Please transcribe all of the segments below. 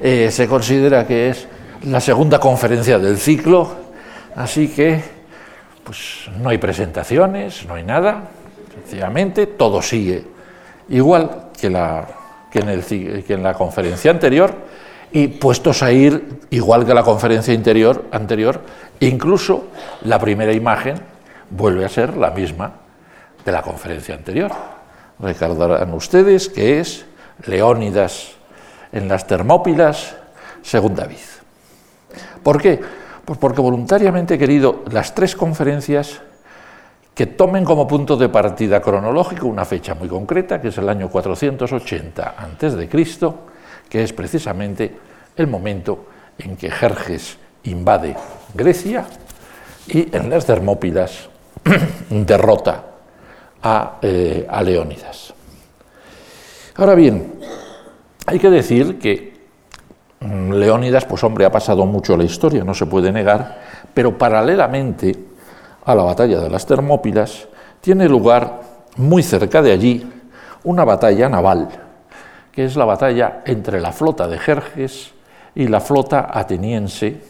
eh, se considera que es la segunda conferencia del ciclo, así que pues no hay presentaciones, no hay nada, sencillamente todo sigue igual que, la, en, que en la conferencia anterior y puestos a ir igual que la conferencia interior, anterior, incluso la primera imagen vuelve a ser la misma de la conferencia anterior. Recordarán ustedes que es Leónidas en las Termópilas, según David. ¿Por qué? Pues porque voluntariamente he querido las tres conferencias que tomen como punto de partida cronológico una fecha muy concreta, que es el año 480 a.C., que es precisamente el momento en que Jerjes invade Grecia y en las Termópilas derrota a, eh, a Leónidas. Ahora bien, hay que decir que mm, Leónidas, pues hombre, ha pasado mucho la historia, no se puede negar, pero paralelamente a la batalla de las Termópilas tiene lugar muy cerca de allí una batalla naval, que es la batalla entre la flota de Jerjes y la flota ateniense,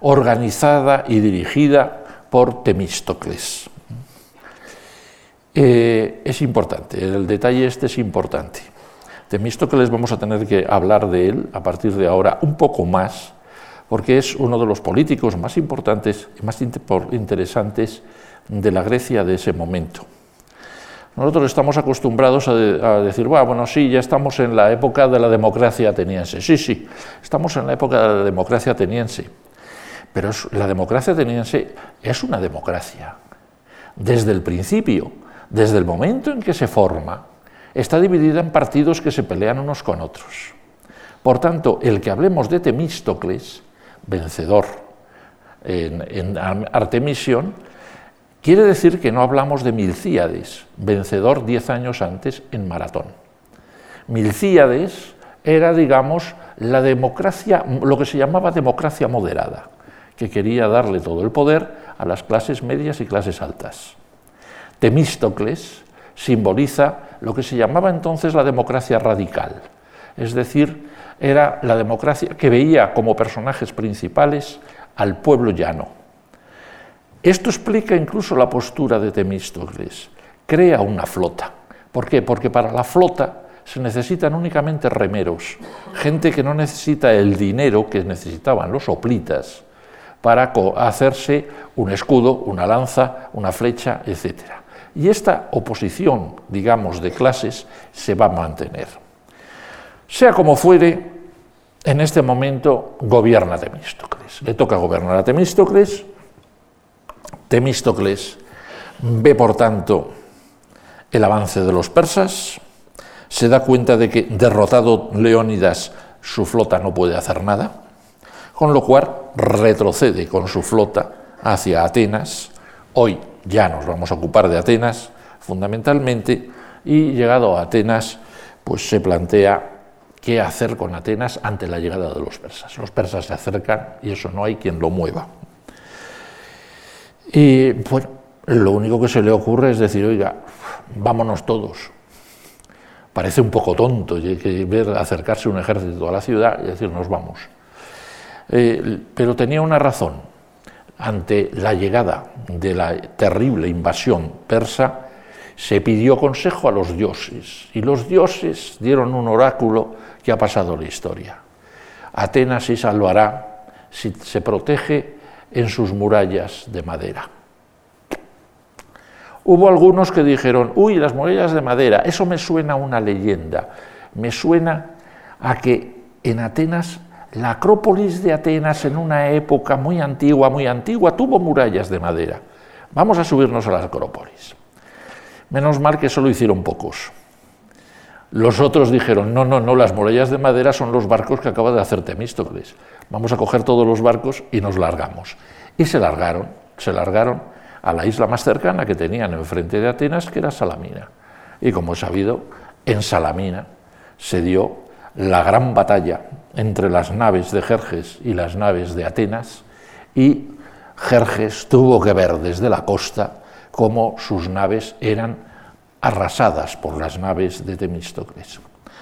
organizada y dirigida por Temístocles. Eh, es importante, el detalle este es importante. Temístocles vamos a tener que hablar de él a partir de ahora un poco más, porque es uno de los políticos más importantes y más interesantes de la Grecia de ese momento. Nosotros estamos acostumbrados a, decir, bueno, sí, ya estamos en la época de la democracia ateniense. Sí, sí, estamos en la época de la democracia ateniense. Pero la democracia ateniense es una democracia. Desde el principio, desde el momento en que se forma, está dividida en partidos que se pelean unos con otros. Por tanto, el que hablemos de Temístocles, vencedor en, en Artemisión, quiere decir que no hablamos de Milcíades, vencedor diez años antes en Maratón. Milcíades era, digamos, la democracia, lo que se llamaba democracia moderada, que quería darle todo el poder a las clases medias y clases altas. Temístocles simboliza lo que se llamaba entonces la democracia radical, es decir, era la democracia que veía como personajes principales al pueblo llano. Esto explica incluso la postura de Temístocles. Crea una flota. ¿Por qué? Porque para la flota se necesitan únicamente remeros, gente que no necesita el dinero que necesitaban los hoplitas para hacerse un escudo, una lanza, una flecha, etc. Y esta oposición, digamos, de clases se va a mantener. Sea como fuere, en este momento gobierna Temístocles. Le toca gobernar a Temístocles. Temístocles ve, por tanto, el avance de los persas, se da cuenta de que derrotado Leónidas su flota no puede hacer nada, con lo cual retrocede con su flota hacia Atenas, hoy ya nos vamos a ocupar de Atenas fundamentalmente, y llegado a Atenas, pues se plantea qué hacer con Atenas ante la llegada de los persas. Los persas se acercan y eso no hay quien lo mueva. Y bueno, lo único que se le ocurre es decir, oiga, vámonos todos. Parece un poco tonto ver acercarse un ejército a la ciudad y decir, nos vamos. Eh, pero tenía una razón ante la llegada de la terrible invasión persa, se pidió consejo a los dioses y los dioses dieron un oráculo que ha pasado la historia. Atenas se salvará si se protege en sus murallas de madera. Hubo algunos que dijeron, uy, las murallas de madera, eso me suena a una leyenda, me suena a que en Atenas la Acrópolis de Atenas en una época muy antigua, muy antigua, tuvo murallas de madera. Vamos a subirnos a la Acrópolis. Menos mal que solo hicieron pocos. Los otros dijeron, no, no, no, las murallas de madera son los barcos que acaba de hacer Temístocles. Vamos a coger todos los barcos y nos largamos. Y se largaron, se largaron a la isla más cercana que tenían enfrente de Atenas, que era Salamina. Y como he sabido, en Salamina se dio la gran batalla entre las naves de Jerjes y las naves de Atenas, y Jerjes tuvo que ver desde la costa cómo sus naves eran arrasadas por las naves de Temístocles.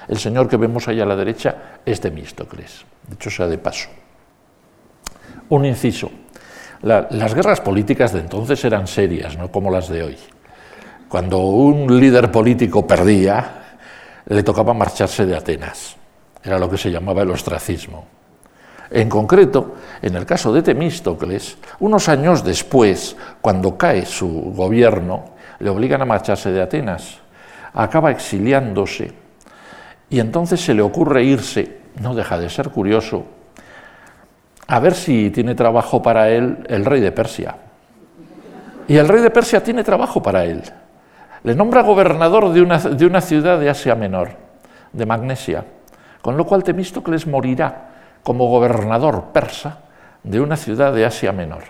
El señor que vemos ahí a la derecha es Temístocles, dicho sea de paso. Un inciso. las guerras políticas de entonces eran serias, no como las de hoy. Cuando un líder político perdía, le tocaba marcharse de Atenas. Era lo que se llamaba el ostracismo. En concreto, en el caso de Temístocles, unos años después, cuando cae su gobierno, le obligan a marcharse de Atenas, acaba exiliándose y entonces se le ocurre irse, no deja de ser curioso, a ver si tiene trabajo para él el rey de Persia. Y el rey de Persia tiene trabajo para él. Le nombra gobernador de una, de una ciudad de Asia Menor, de Magnesia, con lo cual Temístocles morirá como gobernador persa de una ciudad de Asia Menor,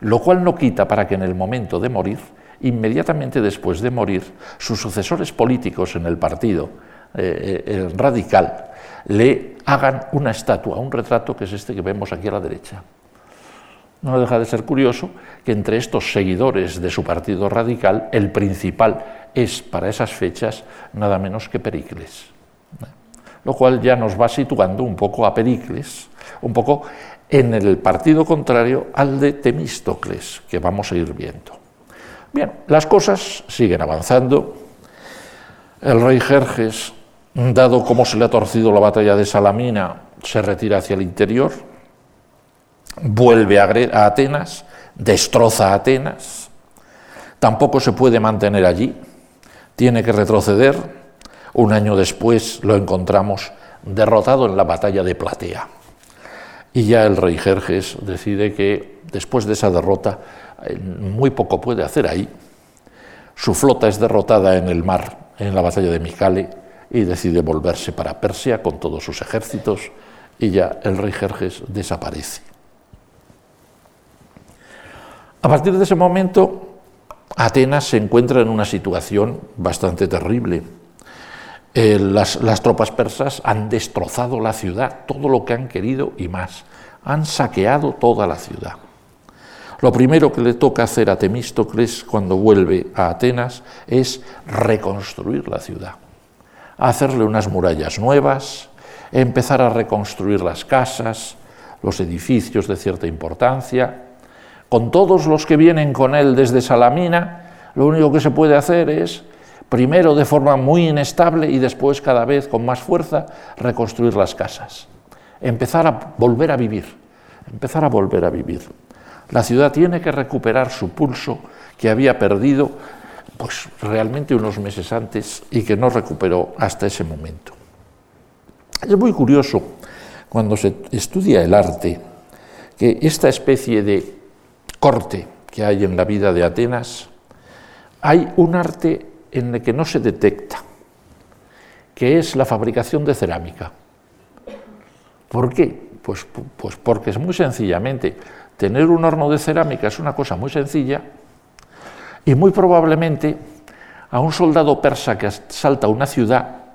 lo cual no quita para que en el momento de morir, inmediatamente después de morir, sus sucesores políticos en el partido eh, eh, radical le hagan una estatua, un retrato que es este que vemos aquí a la derecha. No deja de ser curioso que entre estos seguidores de su partido radical, el principal es para esas fechas nada menos que Pericles lo cual ya nos va situando un poco a Pericles, un poco en el partido contrario al de Temístocles, que vamos a ir viendo. Bien, las cosas siguen avanzando. El rey Jerjes, dado cómo se le ha torcido la batalla de Salamina, se retira hacia el interior, vuelve a Atenas, destroza Atenas, tampoco se puede mantener allí, tiene que retroceder, un año después lo encontramos derrotado en la batalla de Platea. Y ya el rey Jerjes decide que después de esa derrota eh, muy poco puede hacer ahí. Su flota es derrotada en el mar, en la batalla de Micale, y decide volverse para Persia con todos sus ejércitos, y ya el rey Jerjes desaparece. A partir de ese momento, Atenas se encuentra en una situación bastante terrible eh, las, tropas persas han destrozado la ciudad, todo lo que han querido y más. Han saqueado toda la ciudad. Lo primero que le toca hacer a Temístocles cuando vuelve a Atenas es reconstruir la ciudad, hacerle unas murallas nuevas, empezar a reconstruir las casas, los edificios de cierta importancia. Con todos los que vienen con él desde Salamina, lo único que se puede hacer es primero de forma muy inestable y después cada vez con más fuerza reconstruir las casas, empezar a volver a vivir, empezar a volver a vivir. La ciudad tiene que recuperar su pulso que había perdido pues realmente unos meses antes y que no recuperó hasta ese momento. Es muy curioso cuando se estudia el arte que esta especie de corte que hay en la vida de Atenas, hay un arte en el que no se detecta, que es la fabricación de cerámica. ¿Por qué? Pues, pues porque es muy sencillamente, tener un horno de cerámica es una cosa muy sencilla y muy probablemente a un soldado persa que salta una ciudad,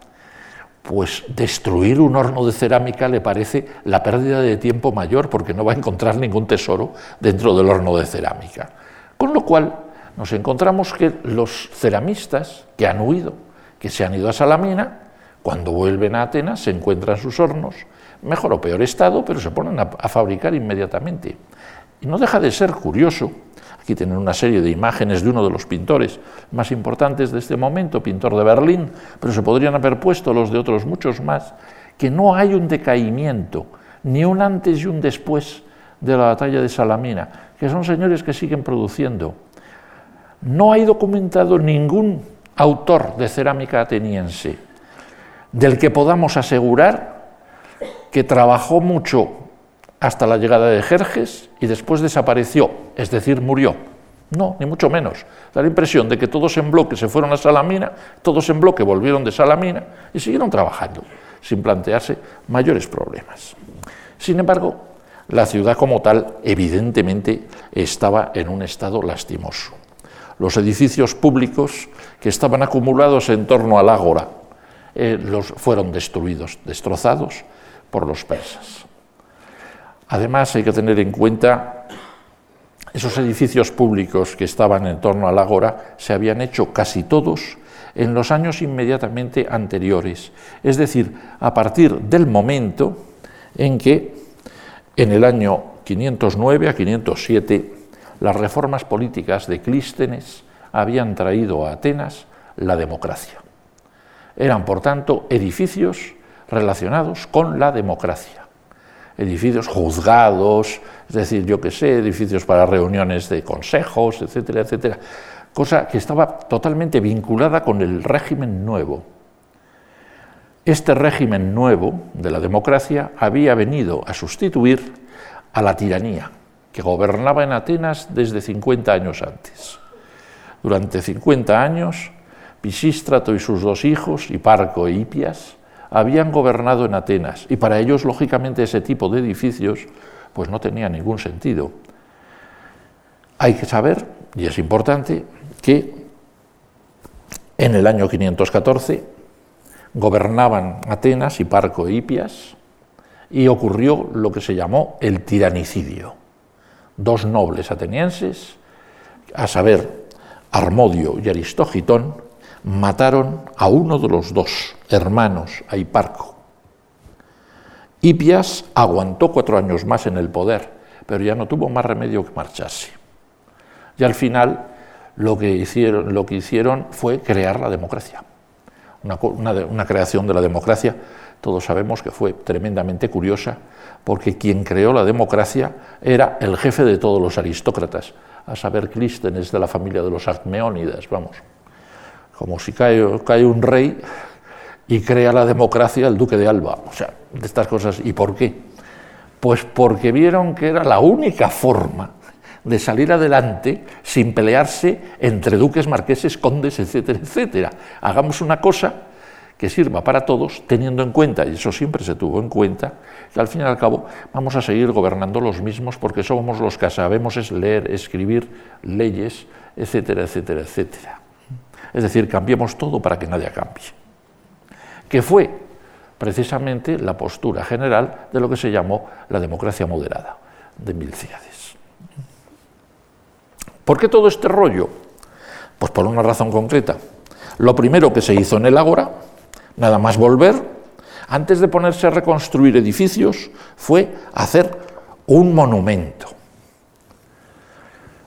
pues destruir un horno de cerámica le parece la pérdida de tiempo mayor porque no va a encontrar ningún tesoro dentro del horno de cerámica. Con lo cual, nos encontramos que los ceramistas que han huido, que se han ido a Salamina, cuando vuelven a Atenas se encuentran sus hornos, mejor o peor estado, pero se ponen a, fabricar inmediatamente. Y no deja de ser curioso, aquí tienen una serie de imágenes de uno de los pintores más importantes de este momento, pintor de Berlín, pero se podrían haber puesto los de otros muchos más, que no hay un decaimiento, ni un antes y un después de la batalla de Salamina, que son señores que siguen produciendo no hay documentado ningún autor de cerámica ateniense del que podamos asegurar que trabajó mucho hasta la llegada de Jerjes y después desapareció, es decir, murió. No, ni mucho menos. Da la impresión de que todos en bloque se fueron a Salamina, todos en bloque volvieron de Salamina y siguieron trabajando, sin plantearse mayores problemas. Sin embargo, la ciudad como tal evidentemente estaba en un estado lastimoso los edificios públicos que estaban acumulados en torno al ágora eh, los, fueron destruidos, destrozados por los persas. Además, hay que tener en cuenta esos edificios públicos que estaban en torno al ágora se habían hecho casi todos en los años inmediatamente anteriores, es decir, a partir del momento en que en el año 509 a 507 las reformas políticas de Clístenes habían traído a Atenas la democracia. Eran, por tanto, edificios relacionados con la democracia. Edificios juzgados, es decir, yo qué sé, edificios para reuniones de consejos, etcétera, etcétera. Cosa que estaba totalmente vinculada con el régimen nuevo. Este régimen nuevo de la democracia había venido a sustituir a la tiranía, que gobernaba en Atenas desde 50 años antes. Durante 50 años, Pisístrato y sus dos hijos, Hiparco e Hipias, habían gobernado en Atenas y para ellos, lógicamente, ese tipo de edificios pues no tenía ningún sentido. Hay que saber, y es importante, que en el año 514 gobernaban Atenas, Hiparco e Hipias, y ocurrió lo que se llamó el tiranicidio. Dos nobles atenienses, a saber, Armodio y Aristogitón, mataron a uno de los dos hermanos, a Hiparco. Hipias aguantó cuatro años más en el poder, pero ya no tuvo más remedio que marcharse. Y al final lo que hicieron, lo que hicieron fue crear la democracia. Una, una creación de la democracia, todos sabemos que fue tremendamente curiosa, porque quien creó la democracia era el jefe de todos los aristócratas, a saber, Clístenes de la familia de los Acmeónidas, vamos como si cae, un rey y crea la democracia el duque de Alba. O sea, de estas cosas. ¿Y por qué? Pues porque vieron que era la única forma de salir adelante sin pelearse entre duques, marqueses, condes, etcétera, etcétera. Hagamos una cosa que sirva para todos, teniendo en cuenta, y eso siempre se tuvo en cuenta, que al fin y al cabo vamos a seguir gobernando los mismos porque somos los que sabemos es leer, escribir leyes, etcétera, etcétera, etcétera. Es decir, cambiemos todo para que nadie cambie. Que fue precisamente la postura general de lo que se llamó la democracia moderada de Milciades. ¿Por qué todo este rollo? Pues por una razón concreta. Lo primero que se hizo en el Ágora, nada más volver, antes de ponerse a reconstruir edificios, fue hacer un monumento.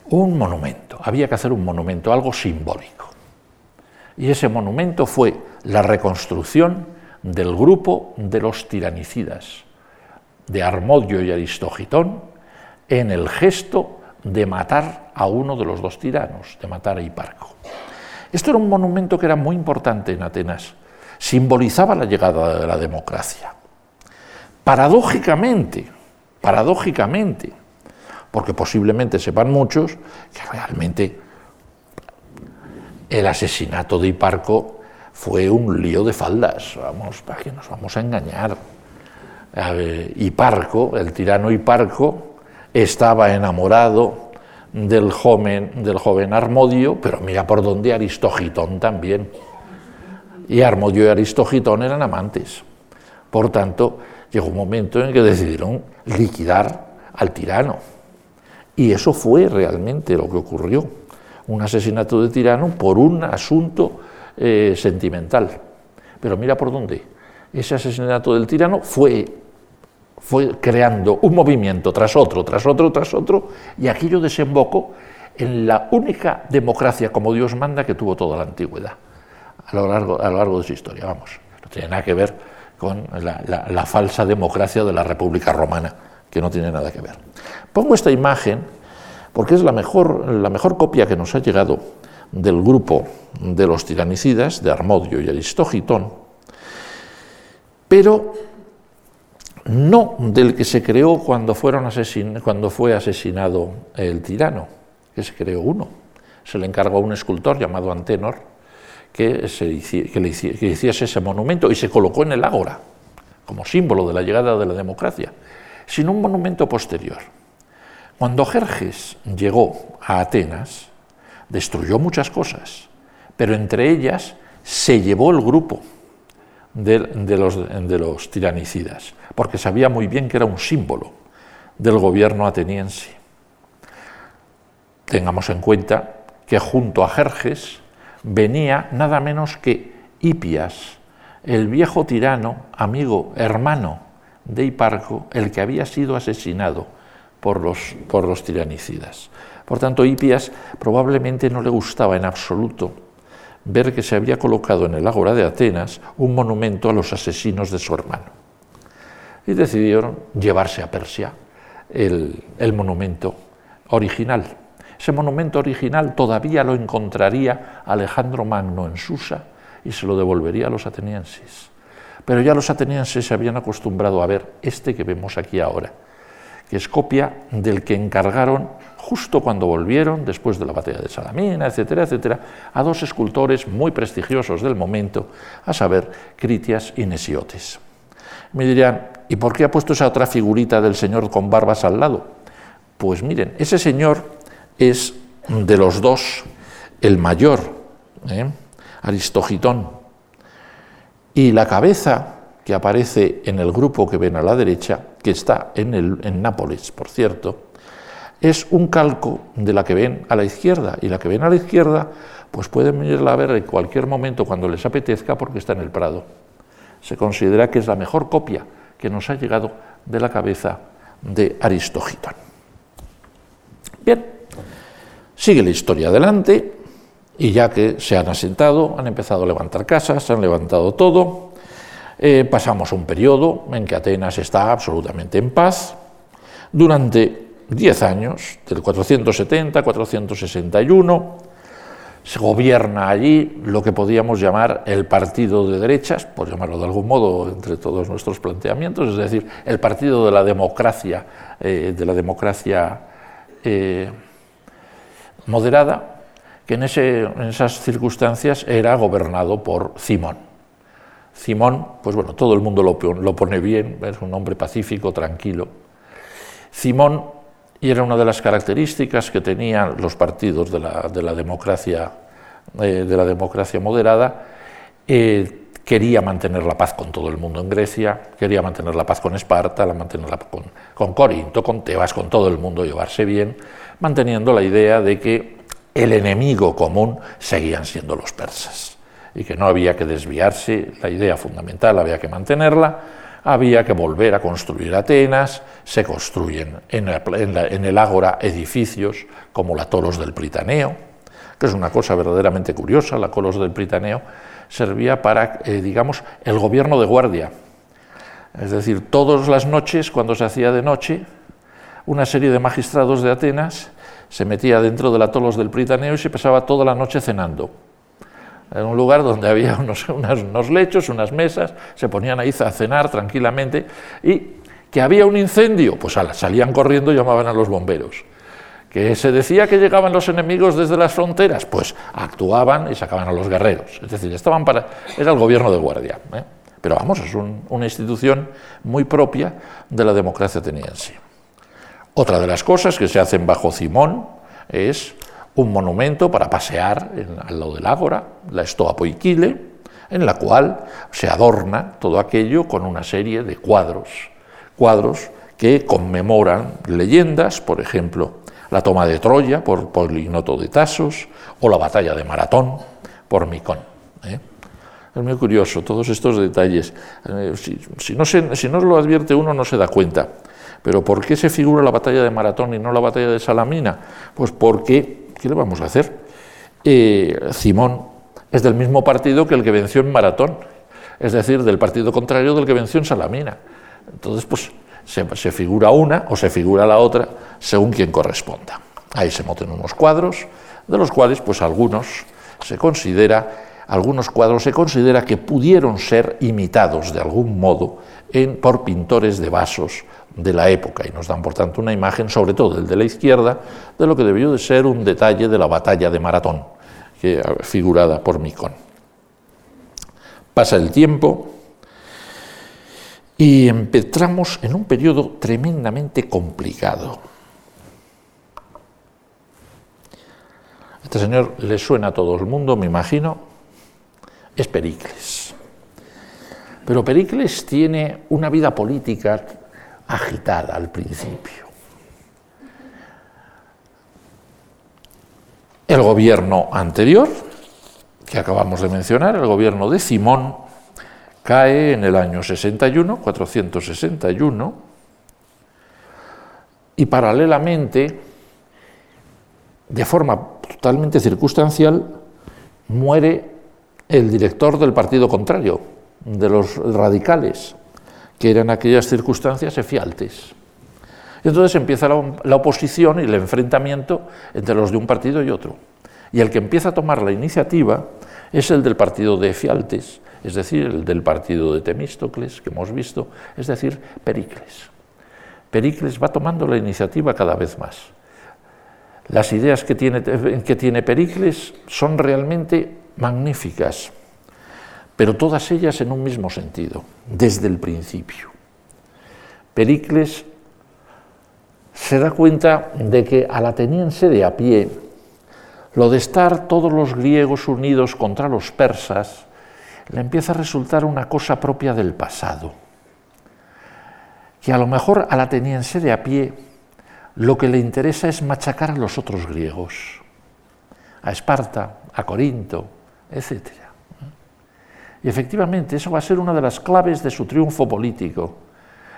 Un monumento. Había que hacer un monumento, algo simbólico. Y ese monumento fue la reconstrucción del grupo de los tiranicidas, de Armodio y Aristogitón, en el gesto de matar a uno de los dos tiranos, de matar a Hiparco. Esto era un monumento que era muy importante en Atenas, simbolizaba la llegada de la democracia. Paradójicamente, paradójicamente, porque posiblemente sepan muchos que realmente el asesinato de Hiparco fue un lío de faldas, vamos, para que nos vamos a engañar. Hiparco, el tirano Hiparco, estaba enamorado del joven, del joven Armodio, pero mira por dónde Aristogitón también. Y Armodio y Aristogitón eran amantes. Por tanto, llegó un momento en que decidieron liquidar al tirano. Y eso fue realmente lo que ocurrió un asesinato de tirano por un asunto eh, sentimental. Pero mira por dónde. Ese asesinato del tirano fue, fue creando un movimiento tras otro, tras otro, tras otro, y aquello desembocó en la única democracia como Dios manda que tuvo toda la antigüedad, a lo largo, de su historia. Vamos, no tiene nada que ver con la falsa democracia de la República Romana, que no tiene nada que ver. Pongo esta imagen porque es la mejor, copia que nos ha llegado del grupo de los tiranicidas, de Armodio y Aristogitón, pero no del que se creó cuando, fueron cuando fue asesinado el tirano, que se creó uno. Se le encargó a un escultor llamado Antenor que, se, que, le, que hiciese ese monumento y se colocó en el ágora, como símbolo de la llegada de la democracia, sino un monumento posterior. Cuando Jerjes llegó a Atenas, destruyó muchas cosas, pero entre ellas se llevó el grupo de, los, de, los, tiranicidas, porque sabía muy bien que era un símbolo del gobierno ateniense. Tengamos en cuenta que junto a Jerjes venía nada menos que Hipias, el viejo tirano, amigo, hermano de Hiparco, el que había sido asesinado por los, por los tiranicidas. Por tanto, Hipias probablemente no le gustaba en absoluto ver que se había colocado en el ágora de Atenas un monumento a los asesinos de su hermano. Y decidieron llevarse a Persia el, el monumento original. Ese monumento original todavía lo encontraría Alejandro Magno en Susa y se lo devolvería a los atenienses. Pero ya los atenienses se habían acostumbrado a ver este que vemos aquí ahora, que es copia del que encargaron justo cuando volvieron, después de la batalla de Salamina, etcétera, etcétera, a dos escultores muy prestigiosos del momento, a saber, Critias y Nesiotes. Me dirán, ¿y por qué ha puesto esa otra figurita del señor con barbas al lado? Pues miren, ese señor es de los dos el mayor, ¿eh? Aristogitón, y la cabeza que aparece en el grupo que ven a la derecha, que está en, el, en Nápoles, por cierto, es un calco de la que ven a la izquierda, y la que ven a la izquierda, pues pueden venirla a ver en cualquier momento cuando les apetezca porque está en el Prado. Se considera que es la mejor copia que nos ha llegado de la cabeza de Aristogitón. Bien, sigue la historia adelante y ya que se han asentado, han empezado a levantar casas, han levantado todo, eh, pasamos un periodo en que Atenas está absolutamente en paz. Durante 10 años, del 470 461, se gobierna allí lo que podíamos llamar el partido de derechas, por llamarlo de algún modo entre todos nuestros planteamientos, es decir, el partido de la democracia, eh, de la democracia eh, moderada, que en, esas circunstancias era gobernado por Simón. Simón, pues bueno, todo el mundo lo, pone bien, es un hombre pacífico, tranquilo. Simón, y era una de las características que tenían los partidos de la, democracia, eh, de la democracia moderada, eh, quería mantener la paz con todo el mundo en Grecia, quería mantener la paz con Esparta, la con, con Corinto, con Tebas, con todo el mundo, llevarse bien, manteniendo la idea de que el enemigo común seguían siendo los persas y que no había que desviarse, la idea fundamental había que mantenerla, había que volver a construir Atenas, se construyen en, el ágora edificios como la Toros del Pritaneo, que es una cosa verdaderamente curiosa, la Colos del Pritaneo servía para, eh, digamos, el gobierno de guardia. Es decir, todas las noches, cuando se hacía de noche, una serie de magistrados de Atenas se metía dentro de la Tolos del Pritaneo y se pasaba toda la noche cenando. En un lugar donde había unos, unos lechos, unas mesas, se ponían ahí a cenar tranquilamente y que había un incendio, pues salían corriendo y llamaban a los bomberos que se decía que llegaban los enemigos desde las fronteras, pues actuaban y sacaban a los guerreros. Es decir, estaban para. Era el gobierno de guardia. ¿eh? Pero vamos, es una institución muy propia de la democracia ateniense. Otra de las cosas que se hacen bajo Simón es un monumento para pasear al lado del ágora, la Stoa Poikile, en la cual se adorna todo aquello con una serie de cuadros, cuadros que conmemoran leyendas, por ejemplo, la toma de Troya por Polinoto de Tasos o la batalla de Maratón por Micón. ¿eh? Es muy curioso todos estos detalles. Eh, si, no se, si no lo advierte uno no se da cuenta. Pero ¿por qué se figura la batalla de Maratón y no la batalla de Salamina? Pues porque, ¿qué le vamos a hacer? Eh, Simón es del mismo partido que el que venció en Maratón, es decir, del partido contrario del que venció en Salamina. Entonces, pues se, figura una o se figura la otra según quien corresponda. Ahí se montan unos cuadros, de los cuales pues algunos se considera, algunos cuadros se considera que pudieron ser imitados de algún modo por pintores de vasos de la época y nos dan por tanto una imagen, sobre todo el de la izquierda, de lo que debió de ser un detalle de la batalla de Maratón, que, figurada por Micón. Pasa el tiempo, y empezamos en un periodo tremendamente complicado. Este señor le suena a todo el mundo, me imagino, es Pericles. Pero Pericles tiene una vida política agitada al principio. El gobierno anterior que acabamos de mencionar, el gobierno de Simón, cae en el año 61, 461, y paralelamente, de forma totalmente circunstancial, muere el director del partido contrario, de los radicales, que eran aquellas circunstancias efialtes. Entonces empieza la, oposición y el enfrentamiento entre los de un partido y otro. Y el que empieza a tomar la iniciativa es el del partido de Efialtes, es decir, el del partido de Temístocles, que hemos visto, es decir, Pericles. Pericles va tomando la iniciativa cada vez más. Las ideas que tiene, que tiene Pericles son realmente magníficas, pero todas ellas en un mismo sentido, desde el principio. Pericles se da cuenta de que al ateniense de a pie, lo de estar todos los griegos unidos contra los persas, le empieza a resultar una cosa propia del pasado, que a lo mejor al ateniense de a pie lo que le interesa es machacar a los otros griegos, a Esparta, a Corinto, etc. Y efectivamente eso va a ser una de las claves de su triunfo político,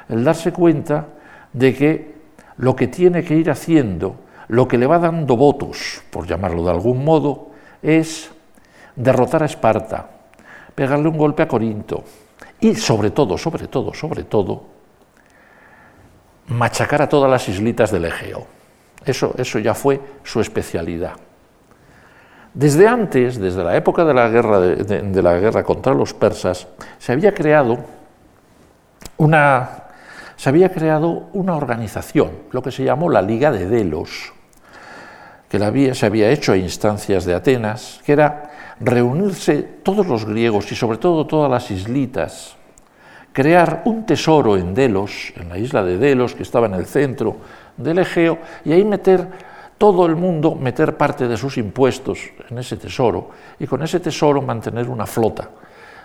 el darse cuenta de que lo que tiene que ir haciendo, lo que le va dando votos, por llamarlo de algún modo, es derrotar a Esparta, pegarle un golpe a Corinto y sobre todo, sobre todo, sobre todo, machacar a todas las islitas del Egeo. Eso, eso ya fue su especialidad. Desde antes, desde la época de la, guerra de, la guerra contra los persas, se había creado una, se había creado una organización, lo que se llamó la Liga de Delos, que se había hecho a instancias de Atenas, que era reunirse todos los griegos y sobre todo todas las islitas, crear un tesoro en Delos, en la isla de Delos, que estaba en el centro del Egeo, y ahí meter todo el mundo meter parte de sus impuestos en ese tesoro y con ese tesoro mantener una flota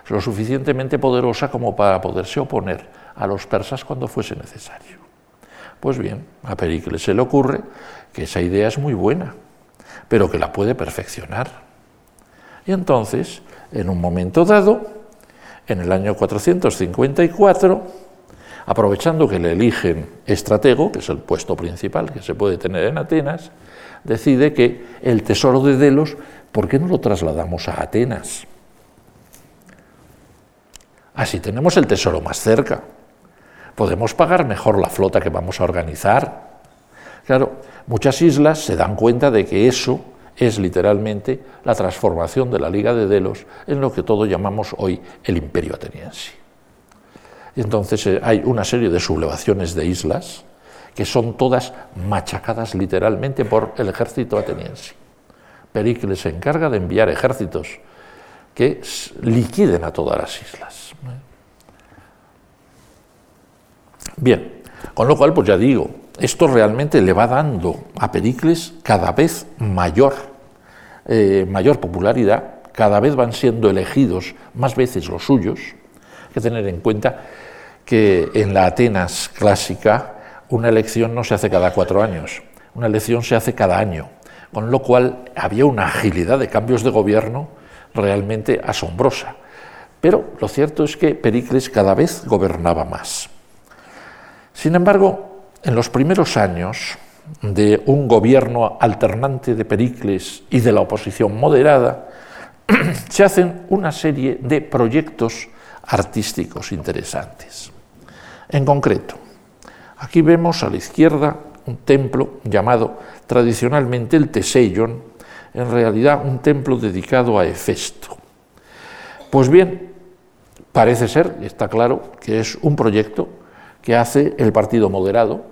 lo suficientemente poderosa como para poderse oponer a los persas cuando fuese necesario. Pues bien, a Pericles se le ocurre que esa idea es muy buena, pero que la puede perfeccionar. Y entonces, en un momento dado, en el año 454, aprovechando que le eligen estratego, que es el puesto principal que se puede tener en Atenas, decide que el tesoro de Delos, ¿por qué no lo trasladamos a Atenas? Así tenemos el tesoro más cerca. Podemos pagar mejor la flota que vamos a organizar. Claro, muchas islas se dan cuenta de que eso es literalmente la transformación de la Liga de Delos en lo que todos llamamos hoy el Imperio Ateniense. Entonces eh, hay una serie de sublevaciones de islas que son todas machacadas literalmente por el ejército ateniense. Pericles se encarga de enviar ejércitos que liquiden a todas las islas. Bien, con lo cual, pues ya digo, esto realmente le va dando a Pericles cada vez mayor, eh, mayor popularidad, cada vez van siendo elegidos más veces los suyos. Hay que tener en cuenta que en la Atenas clásica una elección no se hace cada cuatro años, una elección se hace cada año, con lo cual había una agilidad de cambios de gobierno realmente asombrosa. Pero lo cierto es que Pericles cada vez gobernaba más. Sin embargo, en los primeros años de un gobierno alternante de Pericles y de la oposición moderada, se hacen una serie de proyectos artísticos interesantes. En concreto, aquí vemos a la izquierda un templo llamado tradicionalmente el Teseion, en realidad un templo dedicado a Hefesto. Pues bien, parece ser, está claro, que es un proyecto que hace el Partido Moderado.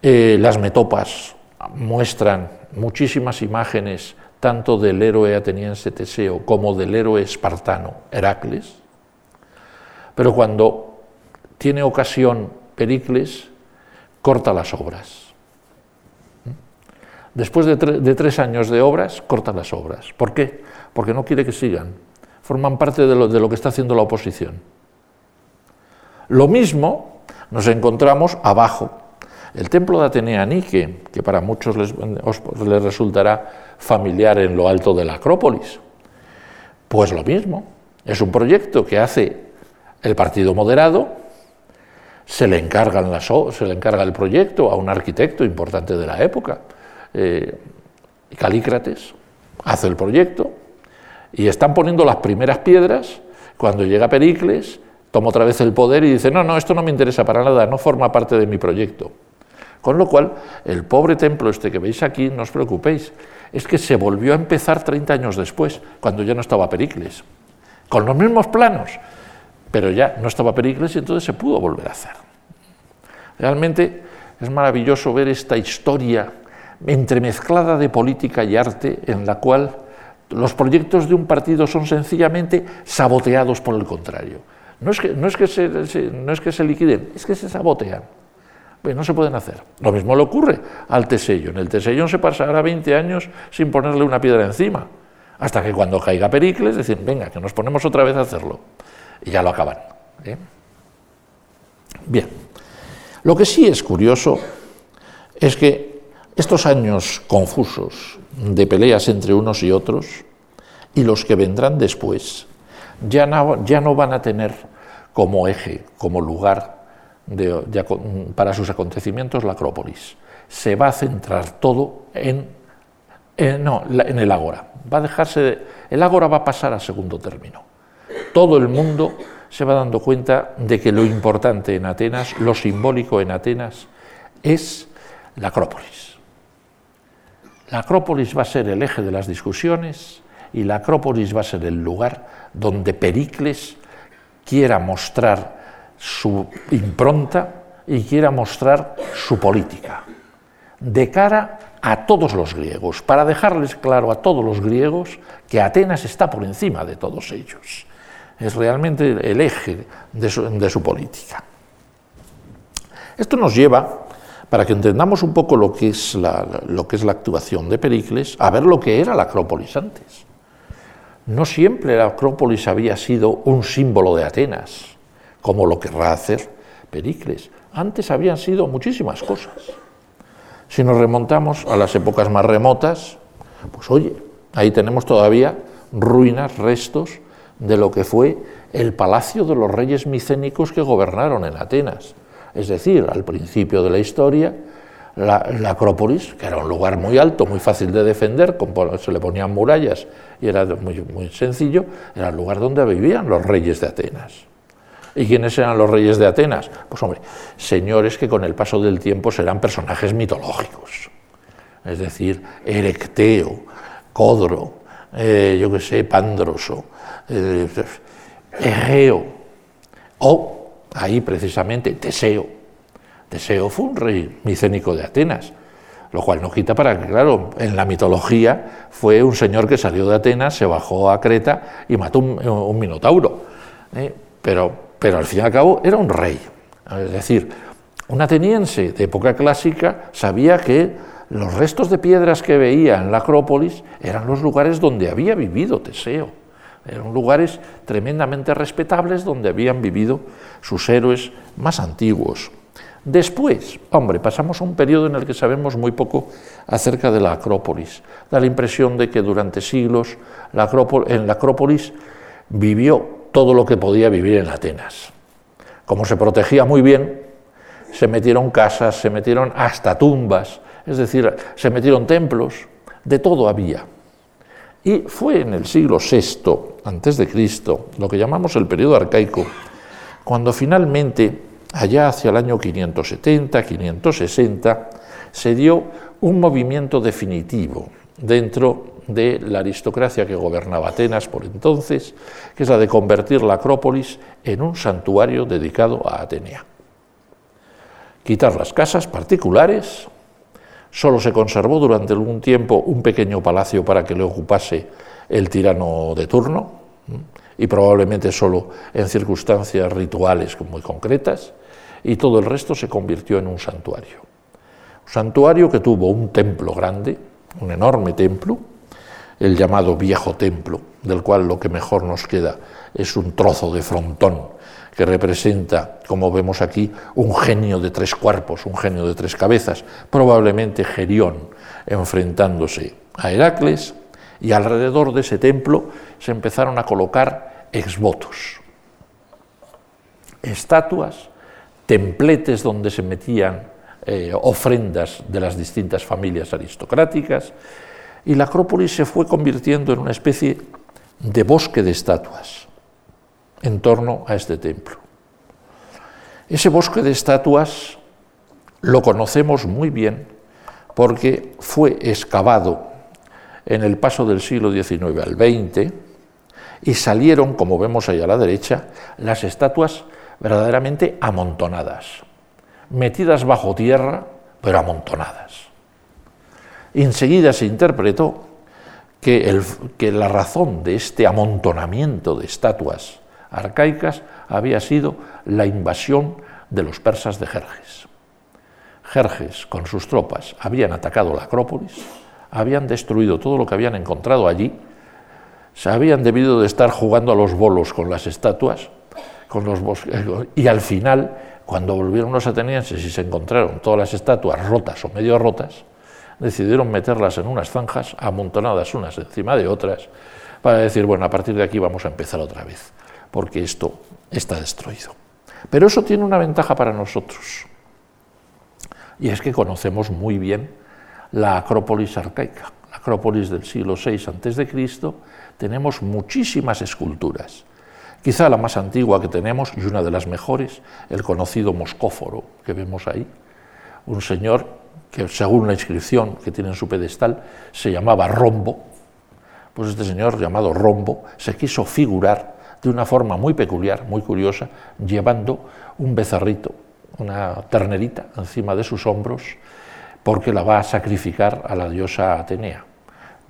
Eh, las metopas muestran muchísimas imágenes tanto del héroe ateniense Teseo como del héroe espartano Heracles, pero cuando tiene ocasión Pericles, corta las obras. Después de, tres años de obras, corta las obras. ¿Por qué? Porque no quiere que sigan. Forman parte de lo, que está haciendo la oposición. Lo mismo nos encontramos abajo. El templo de Atenea que para muchos les, les resultará familiar en lo alto de la Acrópolis, Pues lo mismo, es un proyecto que hace el Partido Moderado, se le, encargan las, se le encarga el proyecto a un arquitecto importante de la época, eh, Calícrates, hace el proyecto y están poniendo las primeras piedras. Cuando llega Pericles, toma otra vez el poder y dice, no, no, esto no me interesa para nada, no forma parte de mi proyecto. Con lo cual, el pobre templo este que veis aquí, no os preocupéis, es que se volvió a empezar 30 años después, cuando ya no estaba Pericles, con los mismos planos, pero ya no estaba Pericles y entonces se pudo volver a hacer. Realmente es maravilloso ver esta historia entremezclada de política y arte en la cual los proyectos de un partido son sencillamente saboteados por el contrario. No es que, no es que, se, no es que se liquiden, es que se sabotean. Pues no se pueden hacer. Lo mismo le ocurre al Tesello. En el Tesello se pasará 20 años sin ponerle una piedra encima, hasta que cuando caiga Pericles decir, venga, que nos ponemos otra vez a hacerlo. Y ya lo acaban. ¿eh? Bien, lo que sí es curioso es que estos años confusos de peleas entre unos y otros y los que vendrán después ya no, ya no van a tener como eje, como lugar para sus acontecimientos la Acrópolis. Se va a centrar todo en, no, en el Ágora. Va a dejarse, el Ágora va a pasar a segundo término. Todo el mundo se va dando cuenta de que lo importante en Atenas, lo simbólico en Atenas, es la Acrópolis. La Acrópolis va a ser el eje de las discusiones y la Acrópolis va a ser el lugar donde Pericles quiera mostrar su impronta y quiera mostrar su política, de cara a todos los griegos, para dejarles claro a todos los griegos que Atenas está por encima de todos ellos. Es realmente el eje de su, política. Esto nos lleva, para que entendamos un poco lo que, es la, lo que es la actuación de Pericles, a ver lo que era la Acrópolis antes. No siempre la Acrópolis había sido un símbolo de Atenas como lo querrá hacer Pericles. Antes habían sido muchísimas cosas. Si nos remontamos a las épocas más remotas, pues oye, ahí tenemos todavía ruinas, restos de lo que fue el palacio de los reyes micénicos que gobernaron en Atenas. Es decir, al principio de la historia, la, Acrópolis, que era un lugar muy alto, muy fácil de defender, se le ponían murallas y era muy, muy sencillo, era el lugar donde vivían los reyes de Atenas. ¿Y quiénes eran los reyes de Atenas? Pues hombre, señores que con el paso del tiempo serán personajes mitológicos. Es decir, Erecteo, Codro, eh, yo qué sé, Pandroso, eh, Egeo, o ahí precisamente Teseo. Teseo fue un rey micénico de Atenas, lo cual no quita para que, claro, en la mitología fue un señor que salió de Atenas, se bajó a Creta y mató un, minotauro. ¿eh? Pero pero al fin y al cabo era un rey. Es decir, un ateniense de época clásica sabía que los restos de piedras que veía en la Acrópolis eran los lugares donde había vivido Teseo. Eran lugares tremendamente respetables donde habían vivido sus héroes más antiguos. Después, hombre, pasamos a un periodo en el que sabemos muy poco acerca de la Acrópolis. Da la impresión de que durante siglos en la Acrópolis vivió todo lo que podía vivir en Atenas. Como se protegía muy bien, se metieron casas, se metieron hasta tumbas, es decir, se metieron templos, de todo había. Y fue en el siglo VI antes de Cristo, lo que llamamos el periodo arcaico, cuando finalmente, allá hacia el año 570, 560, se dio un movimiento definitivo dentro de la aristocracia que gobernaba Atenas por entonces, que es la de convertir la Acrópolis en un santuario dedicado a Atenea. Quitar las casas particulares, solo se conservó durante algún tiempo un pequeño palacio para que le ocupase el tirano de turno, y probablemente solo en circunstancias rituales muy concretas, y todo el resto se convirtió en un santuario. Un santuario que tuvo un templo grande, un enorme templo, el llamado viejo templo, del cual lo que mejor nos queda es un trozo de frontón que representa, como vemos aquí, un genio de tres cuerpos, un genio de tres cabezas, probablemente Gerión enfrentándose a Heracles, Y alrededor de ese templo se empezaron a colocar exvotos, estatuas, templetes donde se metían eh, ofrendas de las distintas familias aristocráticas, y la Acrópolis se fue convirtiendo en una especie de bosque de estatuas en torno a este templo. Ese bosque de estatuas lo conocemos muy bien porque fue excavado en el paso del siglo XIX al XX y salieron, como vemos ahí a la derecha, las estatuas verdaderamente amontonadas, metidas bajo tierra, pero amontonadas. Enseguida se interpretó que, que la razón de este amontonamiento de estatuas arcaicas había sido la invasión de los persas de Jerjes. Jerjes, con sus tropas, habían atacado la Acrópolis, habían destruido todo lo que habían encontrado allí, se habían debido de estar jugando a los bolos con las estatuas, con los y al final, cuando volvieron los atenienses y se encontraron todas las estatuas rotas o medio rotas, decidieron meterlas en unas zanjas amontonadas unas encima de otras, para decir, bueno, a partir de aquí vamos a empezar otra vez porque esto está destruido. Pero eso tiene una ventaja para nosotros, y es que conocemos muy bien la Acrópolis arcaica, la Acrópolis del siglo VI a.C., tenemos muchísimas esculturas. Quizá la más antigua que tenemos, y una de las mejores, el conocido Moscóforo, que vemos ahí, un señor que según la inscripción que tiene en su pedestal se llamaba Rombo, pues este señor llamado Rombo se quiso figurar de una forma muy peculiar, muy curiosa, llevando un becerrito, una ternerita encima de sus hombros, porque la va a sacrificar a la diosa Atenea.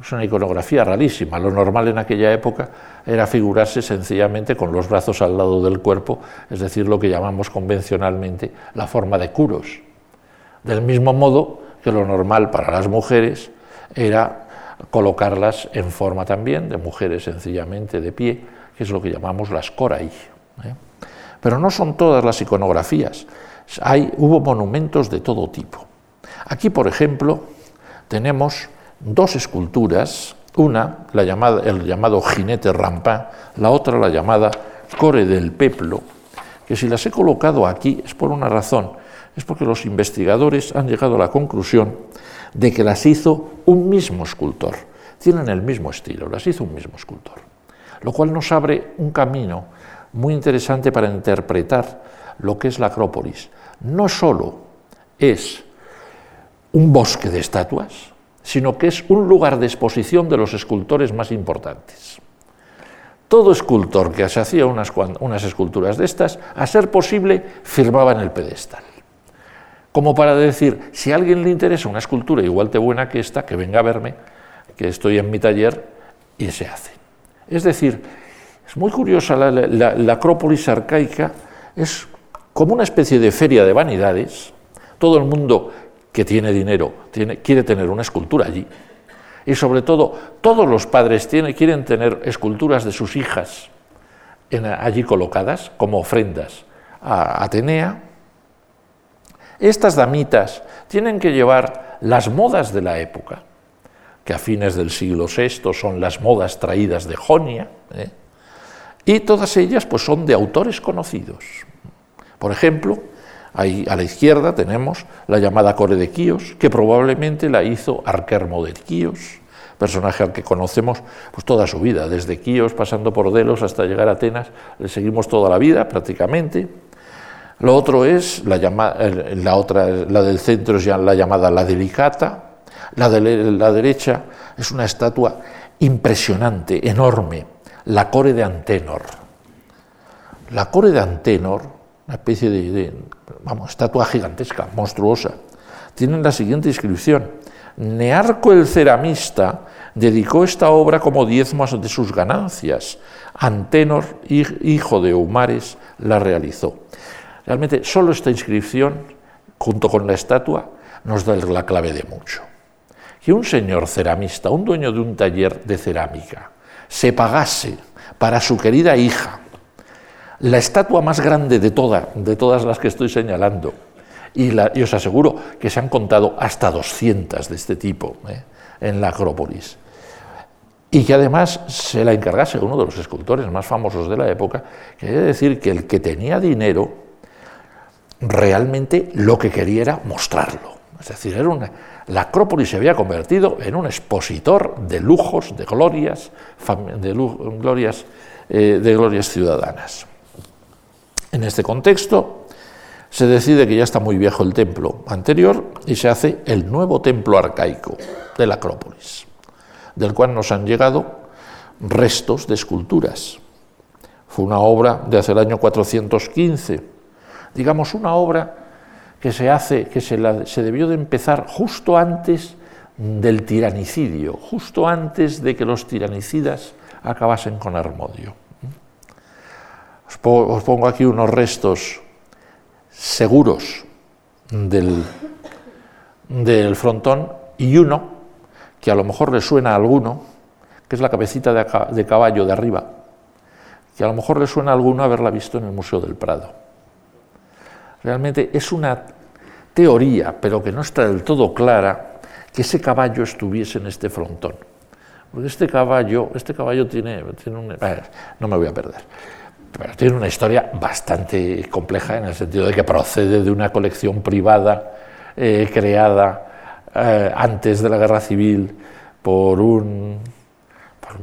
Es una iconografía rarísima. Lo normal en aquella época era figurarse sencillamente con los brazos al lado del cuerpo, es decir, lo que llamamos convencionalmente la forma de curos. Del mismo modo que lo normal para las mujeres era colocarlas en forma también de mujeres sencillamente de pie, que es lo que llamamos las corai. ¿eh? Pero no son todas las iconografías, Hay, hubo monumentos de todo tipo. Aquí, por ejemplo, tenemos dos esculturas, una, el llamado jinete rampa, la otra la llamada core del peplo, que si las he colocado aquí es por una razón, es porque los investigadores han llegado a la conclusión de que las hizo un mismo escultor, tienen el mismo estilo, las hizo un mismo escultor lo cual nos abre un camino muy interesante para interpretar lo que es la Acrópolis. No solo es un bosque de estatuas, sino que es un lugar de exposición de los escultores más importantes. Todo escultor que se hacía unas, unas esculturas de estas, a ser posible, firmaba en el pedestal. Como para decir, si a alguien le interesa una escultura igual de buena que esta, que venga a verme, que estoy en mi taller y se hace. Es decir, es muy curiosa la, Acrópolis arcaica, es como una especie de feria de vanidades. Todo el mundo que tiene dinero quiere tener una escultura allí. Y sobre todo, todos los padres quieren tener esculturas de sus hijas allí colocadas como ofrendas a Atenea. Estas damitas tienen que llevar las modas de la época que a fines del siglo VI son las modas traídas de Jonia, ¿eh? y todas ellas pues, son de autores conocidos. Por ejemplo, ahí a la izquierda tenemos la llamada Core de Quíos, que probablemente la hizo Arquermo de Quíos, personaje al que conocemos pues, toda su vida, desde Quíos pasando por Delos hasta llegar a Atenas, le seguimos toda la vida prácticamente. Lo otro es la, la, otra, la del centro es ya la llamada la delicata, la de la derecha es una estatua impresionante, enorme, la core de Antenor. La core de Antenor, una especie de, vamos, estatua gigantesca, monstruosa, tiene la siguiente inscripción. Nearco el ceramista dedicó esta obra como diezmo de sus ganancias. Antenor, hijo de Eumares, la realizó. Realmente solo esta inscripción, junto con la estatua, nos da la clave de mucho que un señor ceramista, un dueño de un taller de cerámica, se pagase para su querida hija la estatua más grande de, de todas las que estoy señalando, y, os aseguro que se han contado hasta 200 de este tipo ¿eh? en la Acrópolis, y que además se la encargase uno de los escultores más famosos de la época, quiere decir que el que tenía dinero realmente lo que quería era mostrarlo. Es decir, era una, la Acrópolis se había convertido en un expositor de lujos, de glorias, de, glorias, eh, de glorias ciudadanas. En este contexto, se decide que ya está muy viejo el templo anterior y se hace el nuevo templo arcaico de la Acrópolis, del cual nos han llegado restos de esculturas. Fue una obra de hace el año 415, digamos una obra que se hace, que se, se debió de empezar justo antes del tiranicidio, justo antes de que los tiranicidas acabasen con Armodio. Os pongo aquí unos restos seguros del, del frontón y uno que a lo mejor le suena a alguno, que es la cabecita de caballo de arriba, que a lo mejor le suena a alguno haberla visto en el Museo del Prado. Realmente es una teoría, pero que no está del todo clara, que ese caballo estuviese en este frontón. Porque este caballo, este caballo tiene, tiene un... no me voy a perder pero tiene una historia bastante compleja en el sentido de que procede de una colección privada eh, creada eh, antes de la guerra civil por un,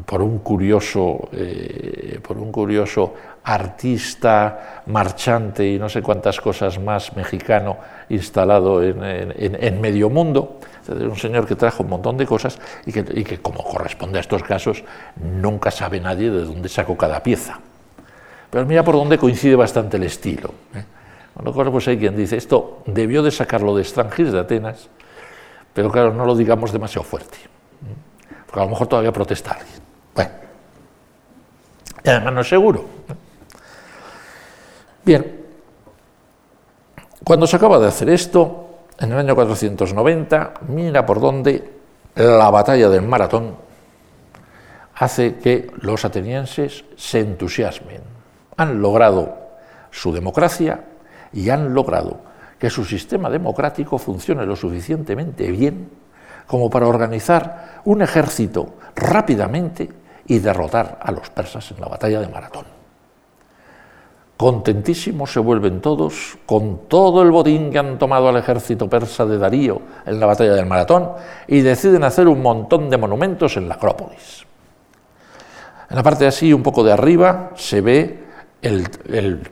por, un curioso, eh, por un curioso artista, marchante y no sé cuántas cosas más mexicano instalado en, en, medio mundo. Un señor que trajo un montón de cosas y que, como corresponde a estos casos, nunca sabe nadie de dónde sacó cada pieza. Pero mira por dónde coincide bastante el estilo. ¿eh? Con lo cual, pues hay quien dice, esto debió de sacarlo de extranjeros de Atenas, pero claro, no lo digamos demasiado fuerte, ¿eh? porque a lo mejor todavía protesta alguien. Bueno, y además no es seguro. ¿eh? Bien, cuando se acaba de hacer esto, en el año 490, mira por dónde la batalla del maratón hace que los atenienses se entusiasmen han logrado su democracia y han logrado que su sistema democrático funcione lo suficientemente bien como para organizar un ejército rápidamente y derrotar a los persas en la batalla de Maratón. Contentísimos se vuelven todos con todo el botín que han tomado al ejército persa de Darío en la batalla del Maratón y deciden hacer un montón de monumentos en la Acrópolis. En la parte así, un poco de arriba, se ve el,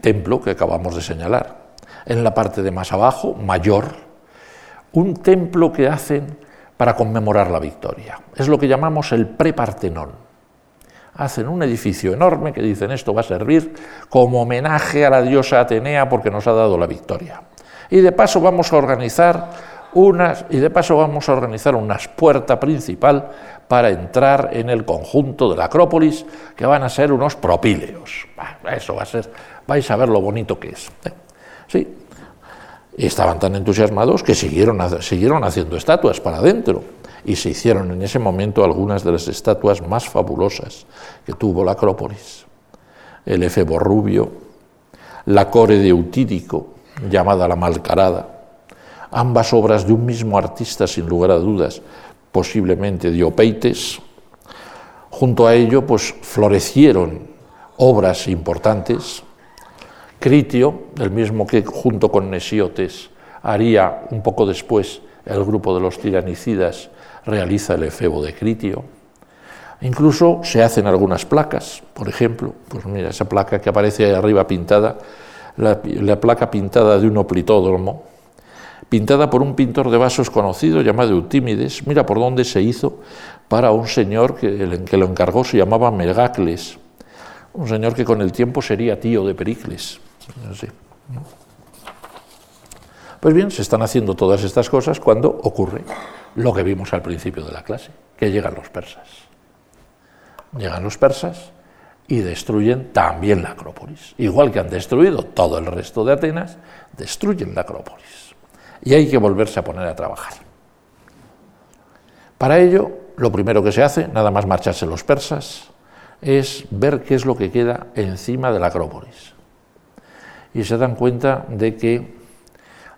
templo que acabamos de señalar. En la parte de más abajo, mayor, un templo que hacen para conmemorar la victoria. Es lo que llamamos el prepartenón. Hacen un edificio enorme que dicen esto va a servir como homenaje a la diosa Atenea porque nos ha dado la victoria. Y de paso vamos a organizar unas y de paso vamos a organizar una puerta principal para entrar en el conjunto de la Acrópolis, que van a ser unos propíleos. Eso va a ser, vais a ver lo bonito que es. ¿eh? Sí, y estaban tan entusiasmados que siguieron, siguieron haciendo estatuas para adentro y se hicieron en ese momento algunas de las estatuas más fabulosas que tuvo la Acrópolis. El efebo rubio, la core de Eutídico, llamada la Malcarada, ambas obras de un mismo artista sin lugar a dudas, posiblemente Diopeites. Junto a ello, pues florecieron obras importantes. Critio, el mismo que junto con Nesiotes haría un poco después el grupo de los tiranicidas, realiza el efebo de Critio. Incluso se hacen algunas placas, por ejemplo, pues mira, esa placa que aparece ahí arriba pintada, la, la placa pintada de un oplitódromo, pintada por un pintor de vasos conocido llamado Eutímides, mira por dónde se hizo para un señor que, que lo encargó, se llamaba Megacles, un señor que con el tiempo sería tío de Pericles. Pues bien, se están haciendo todas estas cosas cuando ocurre lo que vimos al principio de la clase, que llegan los persas. Llegan los persas y destruyen también la Acrópolis. Igual que han destruido todo el resto de Atenas, destruyen la Acrópolis y hay que volverse a poner a trabajar. Para ello, lo primero que se hace, nada más marcharse los persas, es ver qué es lo que queda encima de la Acrópolis. Y se dan cuenta de que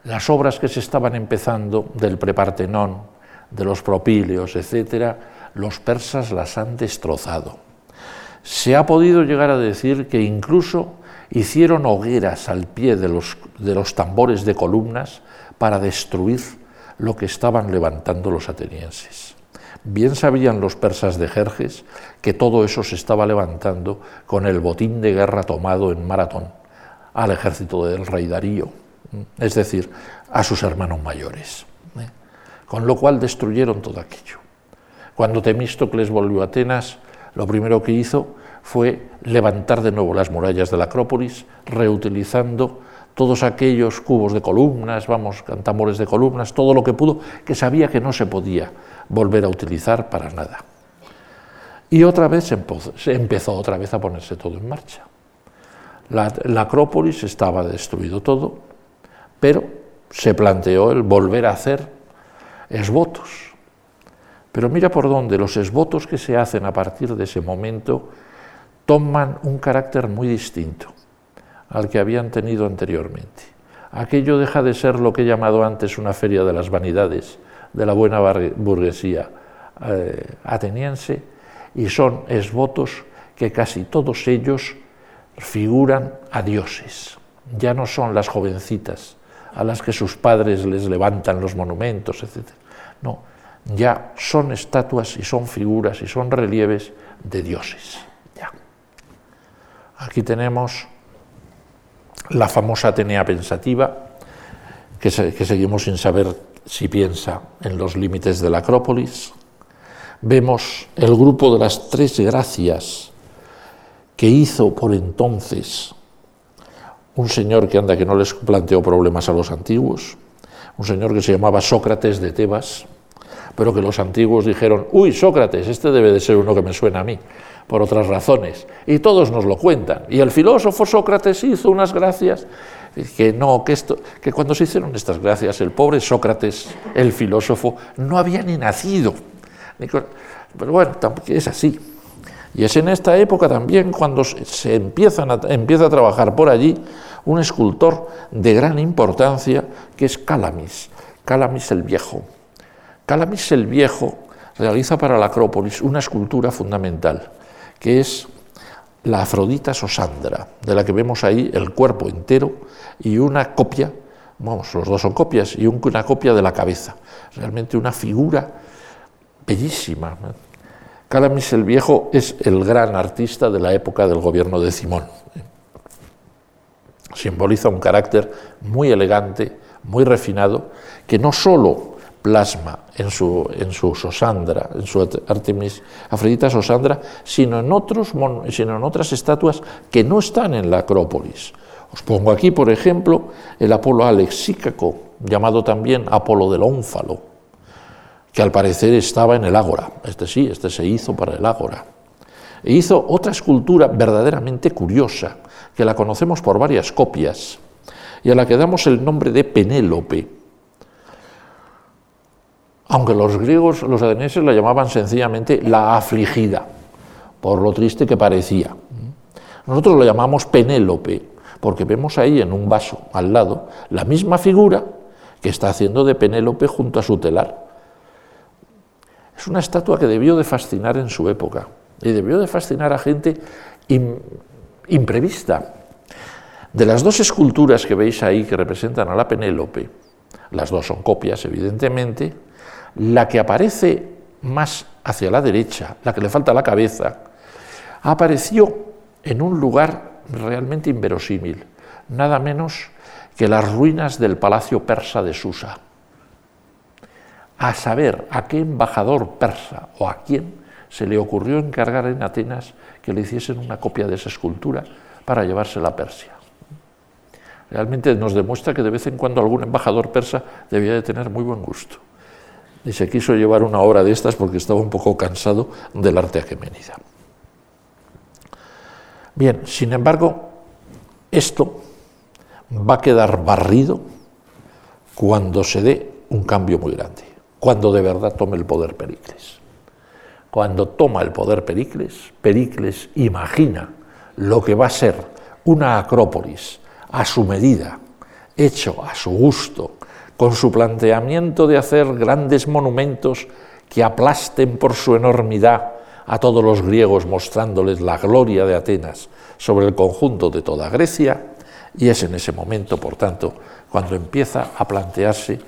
las obras que se estaban empezando del prepartenón, de los propíleos, etcétera, los persas las han destrozado. Se ha podido llegar a decir que incluso hicieron hogueras al pie de los, de los tambores de columnas para destruir lo que estaban levantando los atenienses. Bien sabían los persas de Jerjes que todo eso se estaba levantando con el botín de guerra tomado en Maratón al ejército del rey Darío, es decir, a sus hermanos mayores. Con lo cual destruyeron todo aquello. Cuando Temístocles volvió a Atenas, lo primero que hizo fue levantar de nuevo las murallas de la Acrópolis, reutilizando todos aquellos cubos de columnas, vamos, cantamores de columnas, todo lo que pudo, que sabía que no se podía volver a utilizar para nada. Y otra vez se empezó otra vez a ponerse todo en marcha. La, la Acrópolis estaba destruido todo, pero se planteó el volver a hacer esvotos. Pero mira por dónde los esvotos que se hacen a partir de ese momento toman un carácter muy distinto al que habían tenido anteriormente. Aquello deja de ser lo que he llamado antes una feria de las vanidades de la buena burguesía eh, ateniense y son esvotos que casi todos ellos figuran a dioses. Ya no son las jovencitas a las que sus padres les levantan los monumentos, etc. No, ya son estatuas y son figuras y son relieves de dioses. Aquí tenemos la famosa Atenea pensativa, que, seguimos sin saber si piensa en los límites de la Acrópolis. Vemos el grupo de las tres gracias que hizo por entonces un señor que anda que no les planteó problemas a los antiguos, un señor que se llamaba Sócrates de Tebas, pero que los antiguos dijeron, uy, Sócrates, este debe de ser uno que me suena a mí por otras razones. Y todos nos lo cuentan. Y el filósofo Sócrates hizo unas gracias que no, que, esto, que cuando se hicieron estas gracias, el pobre Sócrates, el filósofo, no había ni nacido. Pero bueno, es así. Y es en esta época también cuando se empiezan empieza a trabajar por allí un escultor de gran importancia que es Calamis, Calamis el Viejo. Calamis el Viejo realiza para la Acrópolis una escultura fundamental que es la Afrodita Sosandra, de la que vemos ahí el cuerpo entero y una copia, vamos, los dos son copias, y una copia de la cabeza. Realmente una figura bellísima. Calamis el Viejo es el gran artista de la época del gobierno de Simón. Simboliza un carácter muy elegante, muy refinado, que no solo plasma en su, Sosandra, en su Artemis Afrodita Sosandra, sino en, otros, sino en otras estatuas que no están en la Acrópolis. Os pongo aquí, por ejemplo, el Apolo Alexícaco, llamado también Apolo del Ónfalo, que al parecer estaba en el Ágora. Este sí, este se hizo para el Ágora. E hizo otra escultura verdaderamente curiosa, que la conocemos por varias copias, y a la que damos el nombre de Penélope aunque los griegos, los atenienses la llamaban sencillamente la afligida, por lo triste que parecía. Nosotros lo llamamos Penélope, porque vemos ahí en un vaso al lado la misma figura que está haciendo de Penélope junto a su telar. Es una estatua que debió de fascinar en su época y debió de fascinar a gente imprevista. De las dos esculturas que veis ahí que representan a la Penélope, las dos son copias, evidentemente, la que aparece más hacia la derecha, la que le falta la cabeza, apareció en un lugar realmente inverosímil, nada menos que las ruinas del palacio persa de Susa. A saber a qué embajador persa o a quién se le ocurrió encargar en Atenas que le hiciesen una copia de esa escultura para llevársela a Persia. Realmente nos demuestra que de vez en cuando algún embajador persa debía de tener muy buen gusto y se quiso llevar una obra de estas porque estaba un poco cansado del arte aquemenida. Bien, sin embargo, esto va a quedar barrido cuando se dé un cambio muy grande, cuando de verdad tome el poder Pericles. Cuando toma el poder Pericles, Pericles imagina lo que va a ser una acrópolis a su medida, hecho a su gusto, con su planteamiento de hacer grandes monumentos que aplasten por su enormidad a todos los griegos mostrándoles la gloria de Atenas sobre el conjunto de toda Grecia, y es en ese momento, por tanto, cuando empieza a plantearse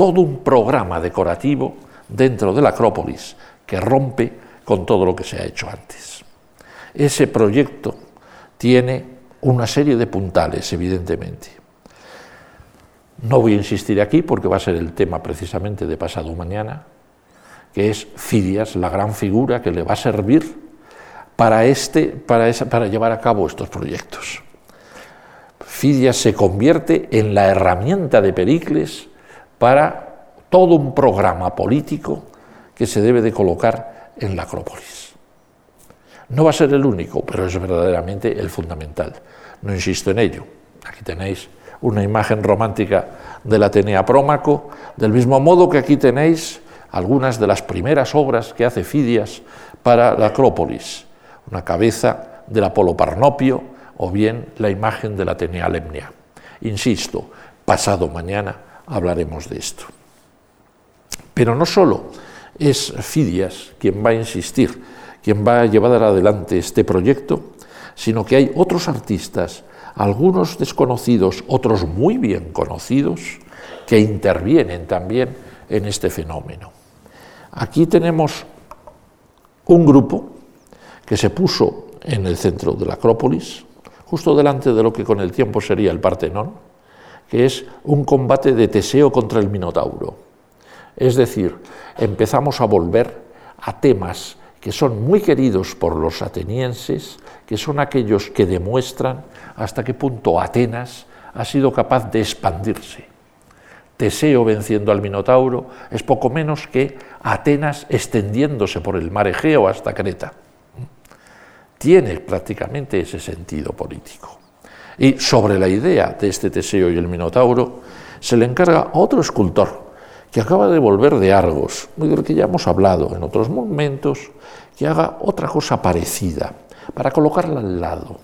todo un programa decorativo dentro de la Acrópolis que rompe con todo lo que se ha hecho antes. Ese proyecto tiene una serie de puntales, evidentemente. No voy a insistir aquí porque va a ser el tema precisamente de pasado mañana, que es Fidias, la gran figura que le va a servir para, este, para, para llevar a cabo estos proyectos. Fidias se convierte en la herramienta de Pericles para todo un programa político que se debe de colocar en la Acrópolis. No va a ser el único, pero es verdaderamente el fundamental. No insisto en ello. Aquí tenéis una imagen romántica del Atenea Prómaco, del mismo modo que aquí tenéis algunas de las primeras obras que hace Fidias para la Acrópolis una cabeza del Apolo Parnopio o bien la imagen de la Atenea Lemnia. Insisto, pasado mañana hablaremos de esto. Pero no solo es Fidias quien va a insistir, quien va a llevar adelante este proyecto, sino que hay otros artistas, algunos desconocidos, otros muy bien conocidos, que intervienen también en este fenómeno. Aquí tenemos un grupo que se puso en el centro de la Acrópolis, justo delante de lo que con el tiempo sería el Partenón, que es un combate de Teseo contra el Minotauro. Es decir, empezamos a volver a temas que son muy queridos por los atenienses, que son aquellos que demuestran hasta qué punto Atenas ha sido capaz de expandirse. Teseo venciendo al Minotauro es poco menos que Atenas extendiéndose por el mar Egeo hasta Creta tiene prácticamente ese sentido político. Y sobre la idea de este Teseo y el Minotauro se le encarga a otro escultor que acaba de volver de Argos, del que ya hemos hablado en otros momentos, que haga otra cosa parecida, para colocarla al lado.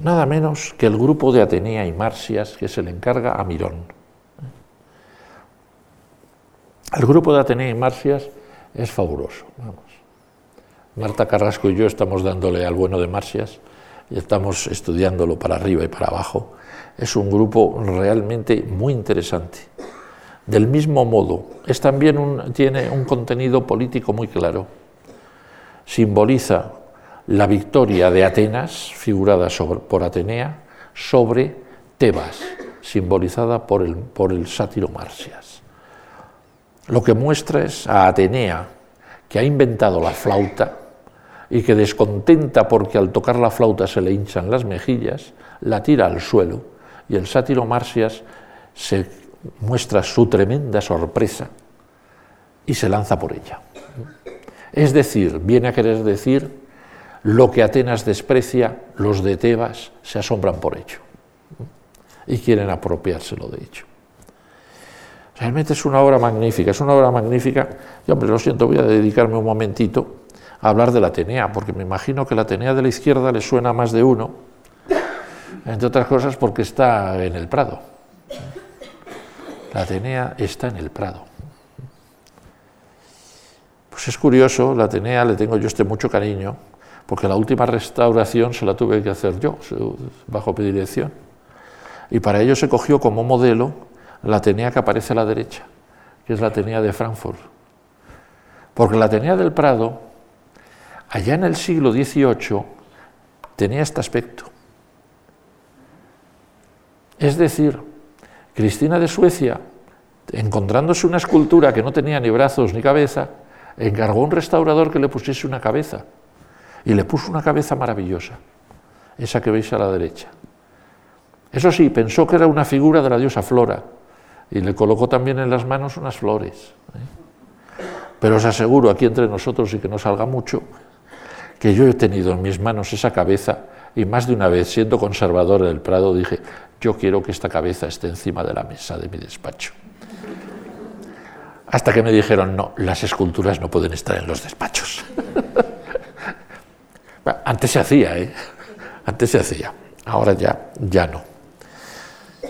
Nada menos que el grupo de Atenea y Marcias que se le encarga a Mirón. El grupo de Atenea y Marcias es fabuloso. Marta Carrasco y yo estamos dándole al bueno de Marcias y estamos estudiándolo para arriba y para abajo. Es un grupo realmente muy interesante. Del mismo modo, es también tiene un contenido político muy claro. Simboliza la victoria de Atenas, figurada por Atenea, sobre Tebas, simbolizada por el, por el sátiro Marcias. Lo que muestra es a Atenea, que ha inventado la flauta, y que descontenta porque al tocar la flauta se le hinchan las mejillas, la tira al suelo y el sátiro Marcias se muestra su tremenda sorpresa y se lanza por ella. Es decir, viene a querer decir lo que Atenas desprecia, los de Tebas se asombran por ello y quieren apropiárselo de hecho. Realmente es una obra magnífica, es una obra magnífica. Y hombre, lo siento, voy a dedicarme un momentito hablar de la Atenea, porque me imagino que la Atenea de la izquierda le suena a más de uno, entre otras cosas porque está en el Prado. La Atenea está en el Prado. Pues es curioso, la Atenea le tengo yo este mucho cariño, porque la última restauración se la tuve que hacer yo, bajo predilección. Y para ello se cogió como modelo la Atenea que aparece a la derecha, que es la Atenea de Frankfurt. Porque la Atenea del Prado allá en el siglo XVIII tenía este aspecto. Es decir, Cristina de Suecia, encontrándose una escultura que no tenía ni brazos ni cabeza, encargó a un restaurador que le pusiese una cabeza. Y le puso una cabeza maravillosa, esa que veis a la derecha. Eso sí, pensó que era una figura de la diosa Flora y le colocó también en las manos unas flores. ¿eh? Pero os aseguro aquí entre nosotros y que no salga mucho, que yo he tenido en mis manos esa cabeza y más de una vez, siendo conservador del Prado, dije, yo quiero que esta cabeza esté encima de la mesa de mi despacho. Hasta que me dijeron, no, las esculturas no pueden estar en los despachos. Antes se hacía, ¿eh? Antes se hacía, ahora ya, ya no.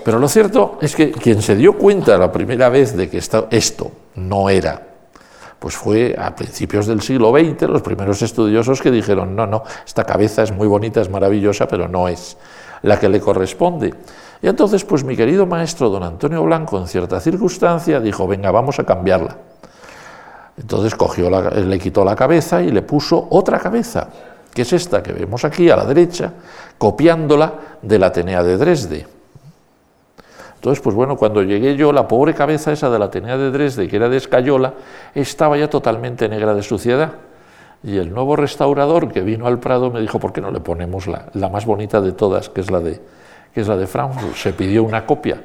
Pero lo cierto es que quien se dio cuenta la primera vez de que esto no era pues fue a principios del siglo XX los primeros estudiosos que dijeron, no, no, esta cabeza es muy bonita, es maravillosa, pero no es la que le corresponde. Y entonces, pues mi querido maestro don Antonio Blanco, en cierta circunstancia, dijo, venga, vamos a cambiarla. Entonces cogió le quitó la cabeza y le puso otra cabeza, que es esta que vemos aquí a la derecha, copiándola de la Atenea de Dresde. Entonces, pues bueno, cuando llegué yo, la pobre cabeza esa de la Atenea de Dresde, que era de escayola, estaba ya totalmente negra de suciedad. Y el nuevo restaurador que vino al Prado me dijo, ¿por qué no le ponemos la, más bonita de todas, que es la de, que es la de Frankfurt? Se pidió una copia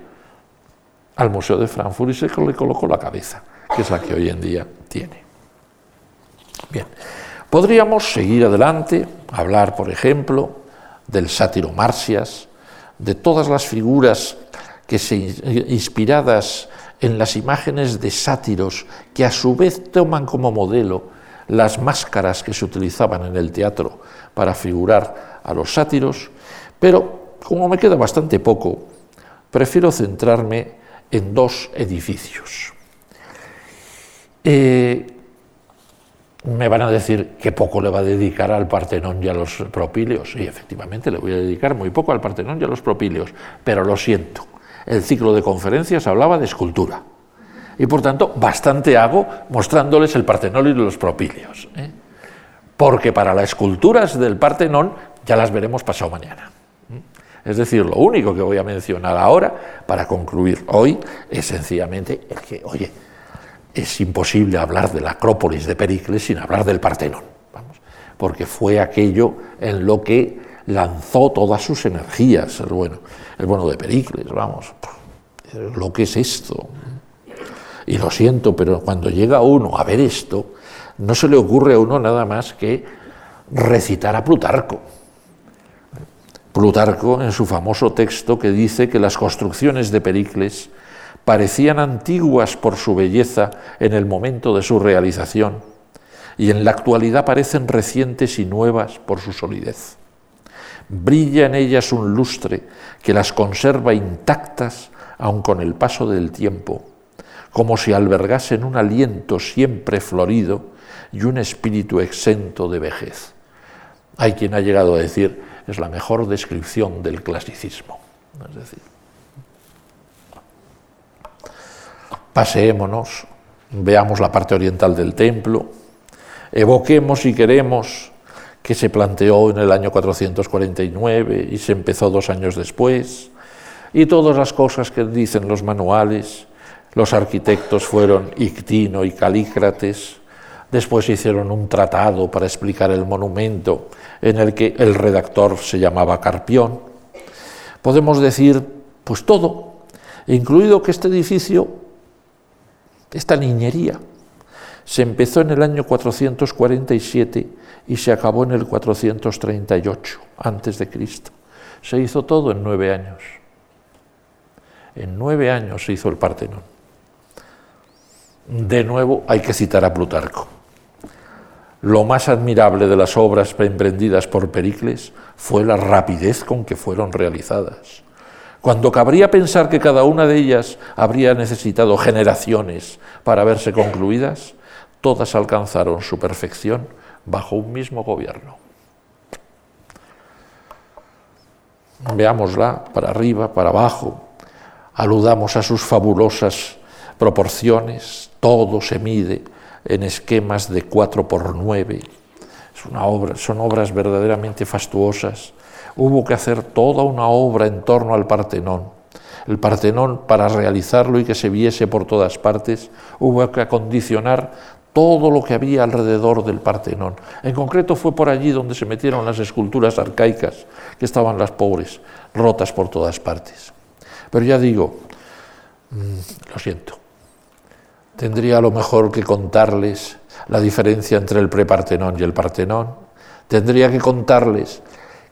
al Museo de Frankfurt y se le colocó la cabeza, que es la que hoy en día tiene. Bien, podríamos seguir adelante, hablar, por ejemplo, del sátiro Marcias, de todas las figuras que se, inspiradas en las imágenes de sátiros que a su vez toman como modelo las máscaras que se utilizaban en el teatro para figurar a los sátiros, pero como me queda bastante poco, prefiero centrarme en dos edificios. Eh, me van a decir que poco le va a dedicar al Partenón y a los propíleos. Y efectivamente le voy a dedicar muy poco al Partenón y a los propíleos, pero lo siento. El ciclo de conferencias hablaba de escultura. Y por tanto, bastante hago mostrándoles el Partenón y los propíleos. ¿eh? Porque para las esculturas del Partenón ya las veremos pasado mañana. Es decir, lo único que voy a mencionar ahora, para concluir hoy, es sencillamente el que, oye, es imposible hablar de la Acrópolis de Pericles sin hablar del Partenón, vamos, porque fue aquello en lo que lanzó todas sus energías, el bueno, el bueno de Pericles, vamos, lo que es esto. Y lo siento, pero cuando llega uno a ver esto, no se le ocurre a uno nada más que recitar a Plutarco. Plutarco en su famoso texto que dice que las construcciones de Pericles parecían antiguas por su belleza en el momento de su realización y en la actualidad parecen recientes y nuevas por su solidez. Brilla en ellas un lustre que las conserva intactas aun con el paso del tiempo, como si albergasen un aliento siempre florido y un espíritu exento de vejez. Hay quien ha llegado a decir, es la mejor descripción del clasicismo. Paseémonos, veamos la parte oriental del templo, evoquemos si queremos que se planteó en el año 449 y se empezó dos años después, y todas las cosas que dicen los manuales, los arquitectos fueron Ictino y Calícrates, después hicieron un tratado para explicar el monumento en el que el redactor se llamaba Carpión. Podemos decir, pues todo, incluido que este edificio esta niñería se empezó en el año 447 y se acabó en el 438 antes de Cristo. Se hizo todo en nueve años. En nueve años se hizo el Partenón. De nuevo hay que citar a Plutarco. Lo más admirable de las obras emprendidas por Pericles fue la rapidez con que fueron realizadas. Cuando cabría pensar que cada una de ellas habría necesitado generaciones para verse concluidas, todas alcanzaron su perfección bajo un mismo gobierno. Veámosla para arriba, para abajo, aludamos a sus fabulosas proporciones, todo se mide en esquemas de 4 por 9. son obras verdaderamente fastuosas hubo que hacer toda una obra en torno al Partenón. El Partenón, para realizarlo y que se viese por todas partes, hubo que acondicionar todo lo que había alrededor del Partenón. En concreto fue por allí donde se metieron las esculturas arcaicas, que estaban las pobres, rotas por todas partes. Pero ya digo, mm, lo siento, tendría a lo mejor que contarles la diferencia entre el prepartenón y el Partenón, tendría que contarles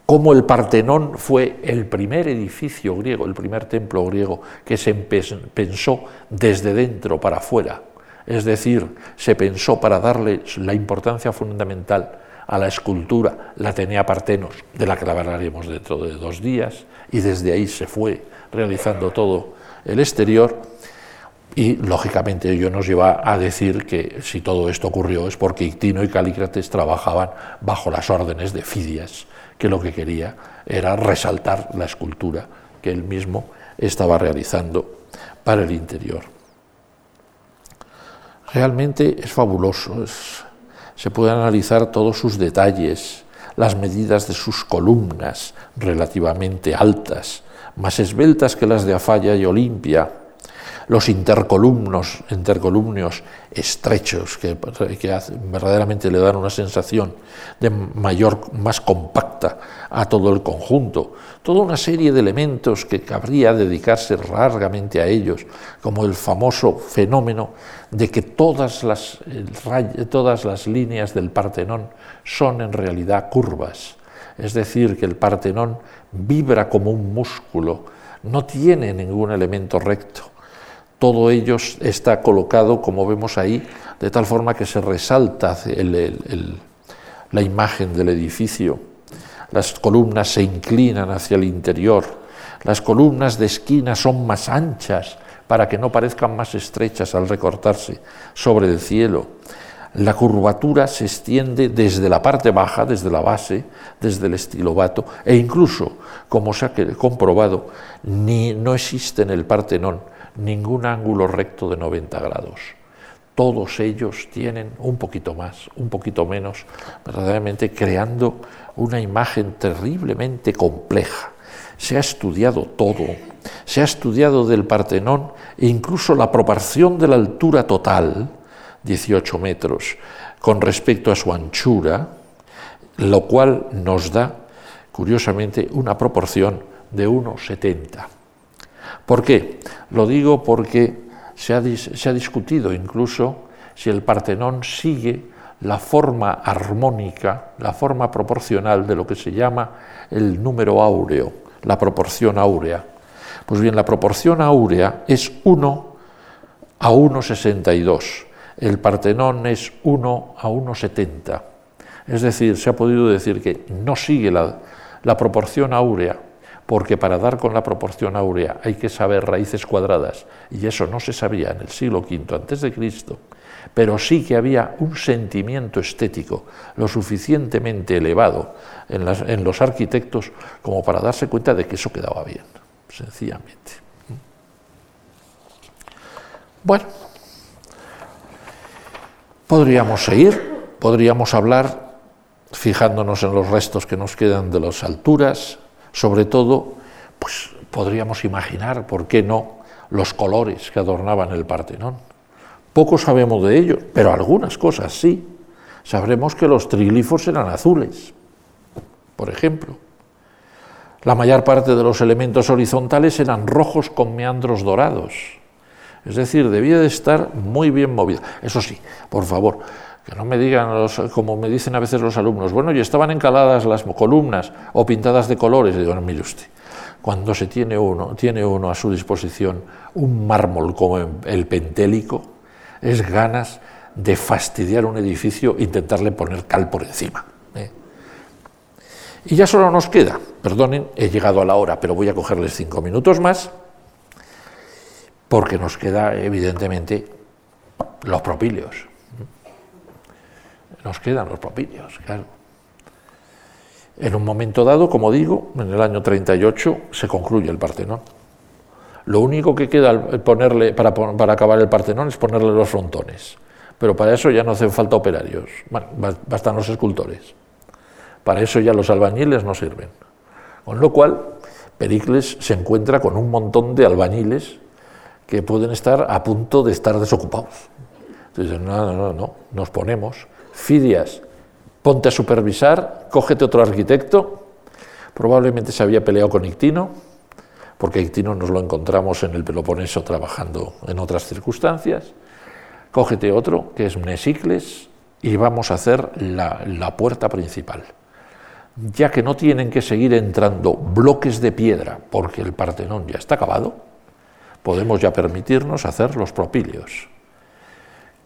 cómo el Partenón fue el primer edificio griego, el primer templo griego que se pensó desde dentro para afuera, es decir, se pensó para darle la importancia fundamental a la escultura, la tenía Partenos, de la que la hablaremos dentro de dos días, y desde ahí se fue realizando todo el exterior. Y lógicamente ello nos lleva a decir que si todo esto ocurrió es porque Ictino y Calícrates trabajaban bajo las órdenes de Fidias, que lo que quería era resaltar la escultura que él mismo estaba realizando para el interior. Realmente es fabuloso, se puede analizar todos sus detalles, las medidas de sus columnas relativamente altas, más esbeltas que las de Afalla y Olimpia, los intercolumnos, intercolumnios estrechos que, verdaderamente le dan una sensación de mayor, más compacta a todo el conjunto, toda una serie de elementos que cabría dedicarse largamente a ellos, como el famoso fenómeno de que todas las, todas las líneas del Partenón son en realidad curvas, es decir, que el Partenón vibra como un músculo, no tiene ningún elemento recto todo ello está colocado, como vemos ahí, de tal forma que se resalta la imagen del edificio. Las columnas se inclinan hacia el interior. Las columnas de esquina son más anchas para que no parezcan más estrechas al recortarse sobre el cielo. La curvatura se extiende desde la parte baja, desde la base, desde el estilobato, e incluso, como se ha comprobado, ni, no existe en el Partenón ningún ángulo recto de 90 grados. Todos ellos tienen un poquito más, un poquito menos, verdaderamente creando una imagen terriblemente compleja. Se ha estudiado todo, se ha estudiado del Partenón e incluso la proporción de la altura total, 18 metros, con respecto a su anchura, lo cual nos da, curiosamente, una proporción de 1,70. ¿Por qué? Lo digo porque se ha, discutido incluso si el Partenón sigue la forma armónica, la forma proporcional de lo que se llama el número áureo, la proporción áurea. Pues bien, la proporción áurea es 1 a 1,62. El Partenón es 1 a 1,70. Es decir, se ha podido decir que no sigue la proporción áurea porque para dar con la proporción áurea hay que saber raíces cuadradas, y eso no se sabía en el siglo V Cristo, pero sí que había un sentimiento estético lo suficientemente elevado en, los arquitectos como para darse cuenta de que eso quedaba bien, sencillamente. Bueno, podríamos seguir, podríamos hablar fijándonos en los restos que nos quedan de las alturas, sobre todo, pues podríamos imaginar, ¿por qué no?, los colores que adornaban el Partenón. Poco sabemos de ellos, pero algunas cosas sí. Sabremos que los triglifos eran azules, por ejemplo. La mayor parte de los elementos horizontales eran rojos con meandros dorados. Es decir, debía de estar muy bien movido. Eso sí, por favor, que no me digan, como me dicen a veces los alumnos, bueno, y estaban encaladas las columnas o pintadas de colores. Y digo, mire usted, cuando se tiene uno, tiene uno a su disposición un mármol como el pentélico, es ganas de fastidiar un edificio intentarle poner cal por encima. ¿eh? Y ya solo nos queda, perdonen, he llegado a la hora, pero voy a cogerles cinco minutos más, porque nos queda evidentemente los propíleos nos quedan los propilios, claro. En un momento dado, como digo, en el año 38 se concluye el Partenón. Lo único que queda ponerle, para, para acabar el Partenón es ponerle los frontones. Pero para eso ya no hacen falta operarios, bueno, bastan los escultores. Para eso ya los albañiles no sirven. Con lo cual, Pericles se encuentra con un montón de albañiles que pueden estar a punto de estar desocupados. Entonces, no, no, no, no, nos ponemos Fidias, ponte a supervisar, cógete otro arquitecto. Probablemente se había peleado con Ictino, porque Ictino nos lo encontramos en el Peloponeso trabajando en otras circunstancias. Cógete otro, que es Mnesicles, y vamos a hacer la, la puerta principal. Ya que no tienen que seguir entrando bloques de piedra, porque el Partenón ya está acabado, podemos ya permitirnos hacer los propilios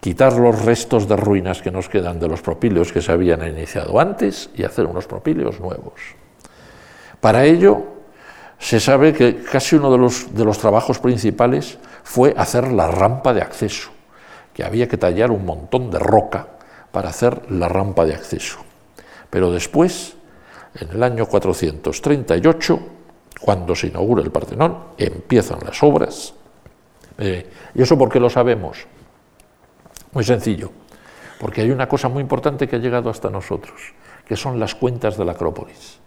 quitar los restos de ruinas que nos quedan de los propíleos que se habían iniciado antes y hacer unos propíleos nuevos. Para ello, se sabe que casi uno de los, de los trabajos principales fue hacer la rampa de acceso, que había que tallar un montón de roca para hacer la rampa de acceso. Pero después, en el año 438, cuando se inaugura el Partenón, empiezan las obras. Eh, ¿Y eso por qué lo sabemos? Muy sencillo, porque hay una cosa muy importante que ha llegado hasta nosotros, que son las cuentas de la Acrópolis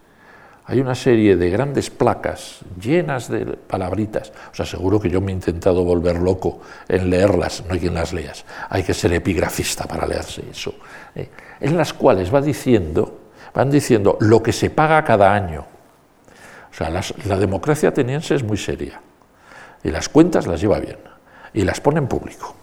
hay una serie de grandes placas llenas de palabritas. O sea, seguro que yo me he intentado volver loco en leerlas, no hay quien las leas. Hay que ser epigrafista para leerse eso. ¿eh? En las cuales va diciendo, van diciendo lo que se paga cada año. O sea, la democracia ateniense es muy seria y las cuentas las lleva bien y las pone en público.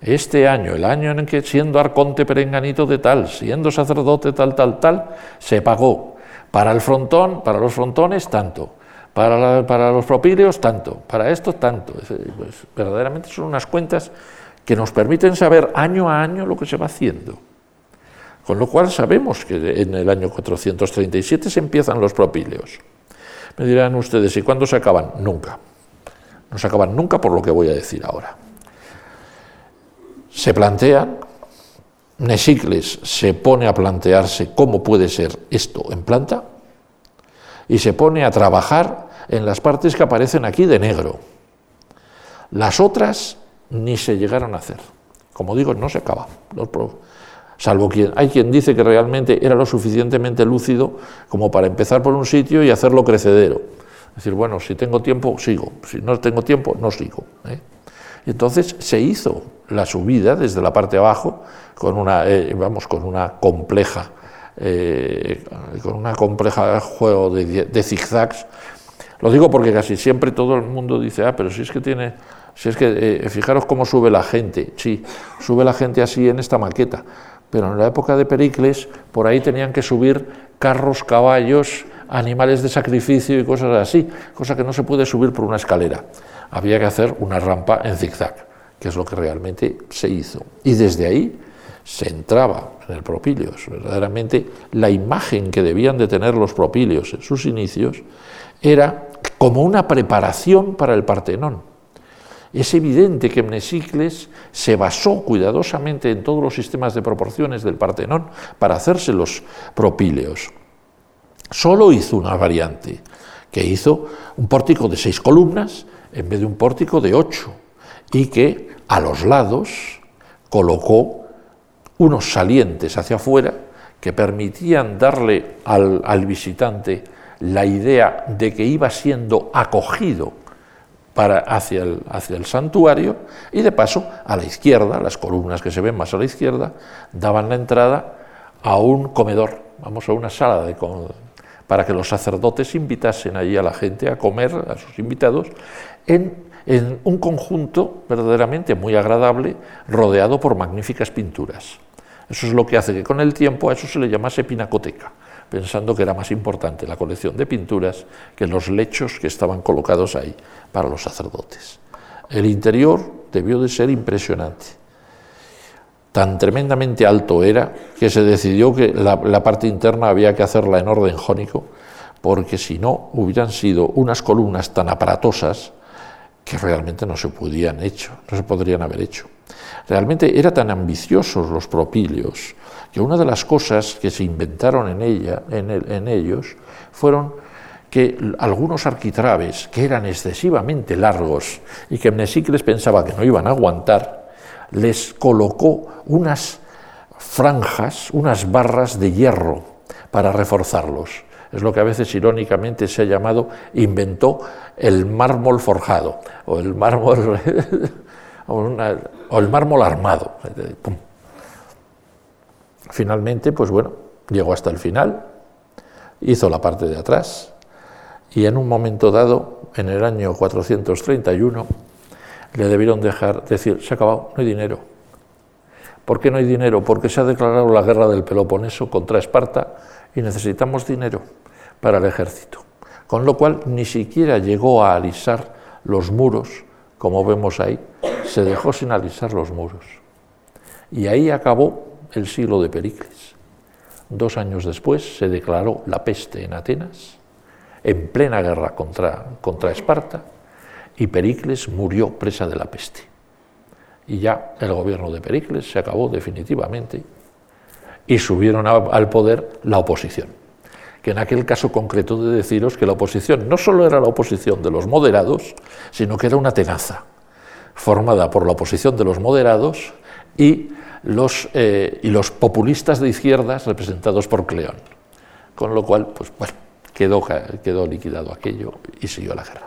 Este año, el año en que siendo arconte perenganito de tal, siendo sacerdote tal, tal, tal, se pagó para el frontón, para los frontones, tanto. Para, los propíleos, tanto. Para esto, tanto. Pues, verdaderamente son unas cuentas que nos permiten saber año a año lo que se va haciendo. Con lo cual sabemos que en el año 437 se empiezan los propíleos. Me dirán ustedes, ¿y cuándo se acaban? Nunca. No se acaban nunca por lo que voy a decir ahora. Se plantean Nesicles se pone a plantearse cómo puede ser esto en planta y se pone a trabajar en las partes que aparecen aquí de negro. Las otras ni se llegaron a hacer. Como digo, no se acaba. Salvo quien hay quien dice que realmente era lo suficientemente lúcido como para empezar por un sitio y hacerlo crecedero. Es decir, bueno, si tengo tiempo, sigo. Si no tengo tiempo, no sigo. ¿eh? Entonces se hizo la subida desde la parte abajo con una, eh, vamos, con una compleja, eh, con una compleja juego de, zigzags. Lo digo porque casi siempre todo el mundo dice, ah, pero si es que tiene, si es que, eh, fijaros cómo sube la gente, sí, sube la gente así en esta maqueta, pero en la época de Pericles por ahí tenían que subir carros, caballos, animales de sacrificio y cosas así, cosa que no se puede subir por una escalera. Había que hacer una rampa en zigzag, que es lo que realmente se hizo. Y desde ahí se entraba en el propilios. Verdaderamente la imagen que debían de tener los propilios en sus inicios era como una preparación para el Partenón. Es evidente que Mnesicles se basó cuidadosamente en todos los sistemas de proporciones del Partenón para hacerse los propíleos. Solo hizo una variante, que hizo un pórtico de seis columnas en vez de un pórtico de ocho, y que a los lados colocó unos salientes hacia afuera que permitían darle al, visitante la idea de que iba siendo acogido hacia, el, hacia el santuario y de paso a la izquierda, las columnas que se ven más a la izquierda, daban la entrada a un comedor, vamos a una sala de, para que los sacerdotes invitasen allí a la gente a comer, a sus invitados, en, en un conjunto verdaderamente muy agradable, rodeado por magníficas pinturas. Eso es lo que hace que con el tiempo a eso se le llamase pinacoteca, pensando que era más importante la colección de pinturas que los lechos que estaban colocados ahí para los sacerdotes. El interior debió de ser impresionante. Tan tremendamente alto era que se decidió que la, parte interna había que hacerla en orden jónico, porque si no hubieran sido unas columnas tan aparatosas que realmente no se podían hecho, no se podrían haber hecho. Realmente eran tan ambiciosos los propilios que una de las cosas que se inventaron en, ella, en, ellos fueron que algunos arquitraves, que eran excesivamente largos y que Mnesicles pensaba que no iban a aguantar, les colocó unas franjas, unas barras de hierro para reforzarlos. Es lo que a veces irónicamente se ha llamado, inventó el mármol forjado o el mármol o, el mármol armado. Finalmente, pues bueno, llegó hasta el final, hizo la parte de atrás y en un momento dado, en el año 431, le debieron dejar decir, se ha acabado, no hay dinero. ¿Por qué no hay dinero? Porque se ha declarado la guerra del Peloponeso contra Esparta y necesitamos dinero para el ejército. Con lo cual ni siquiera llegó a alisar los muros como vemos ahí, se dejó sin alisar los muros. Y ahí acabó el siglo de Pericles. Dos años después se declaró la peste en Atenas, en plena guerra contra, contra Esparta, y Pericles murió presa de la peste. Y ya el gobierno de Pericles se acabó definitivamente y subieron al poder la oposición. Que en aquel caso concreto de deciros que la oposición no solo era la oposición de los moderados, sino que era una tenaza formada por la oposición de los moderados y los, eh, y los populistas de izquierdas representados por Cleón. Con lo cual, pues bueno, quedó, quedó liquidado aquello y siguió la guerra.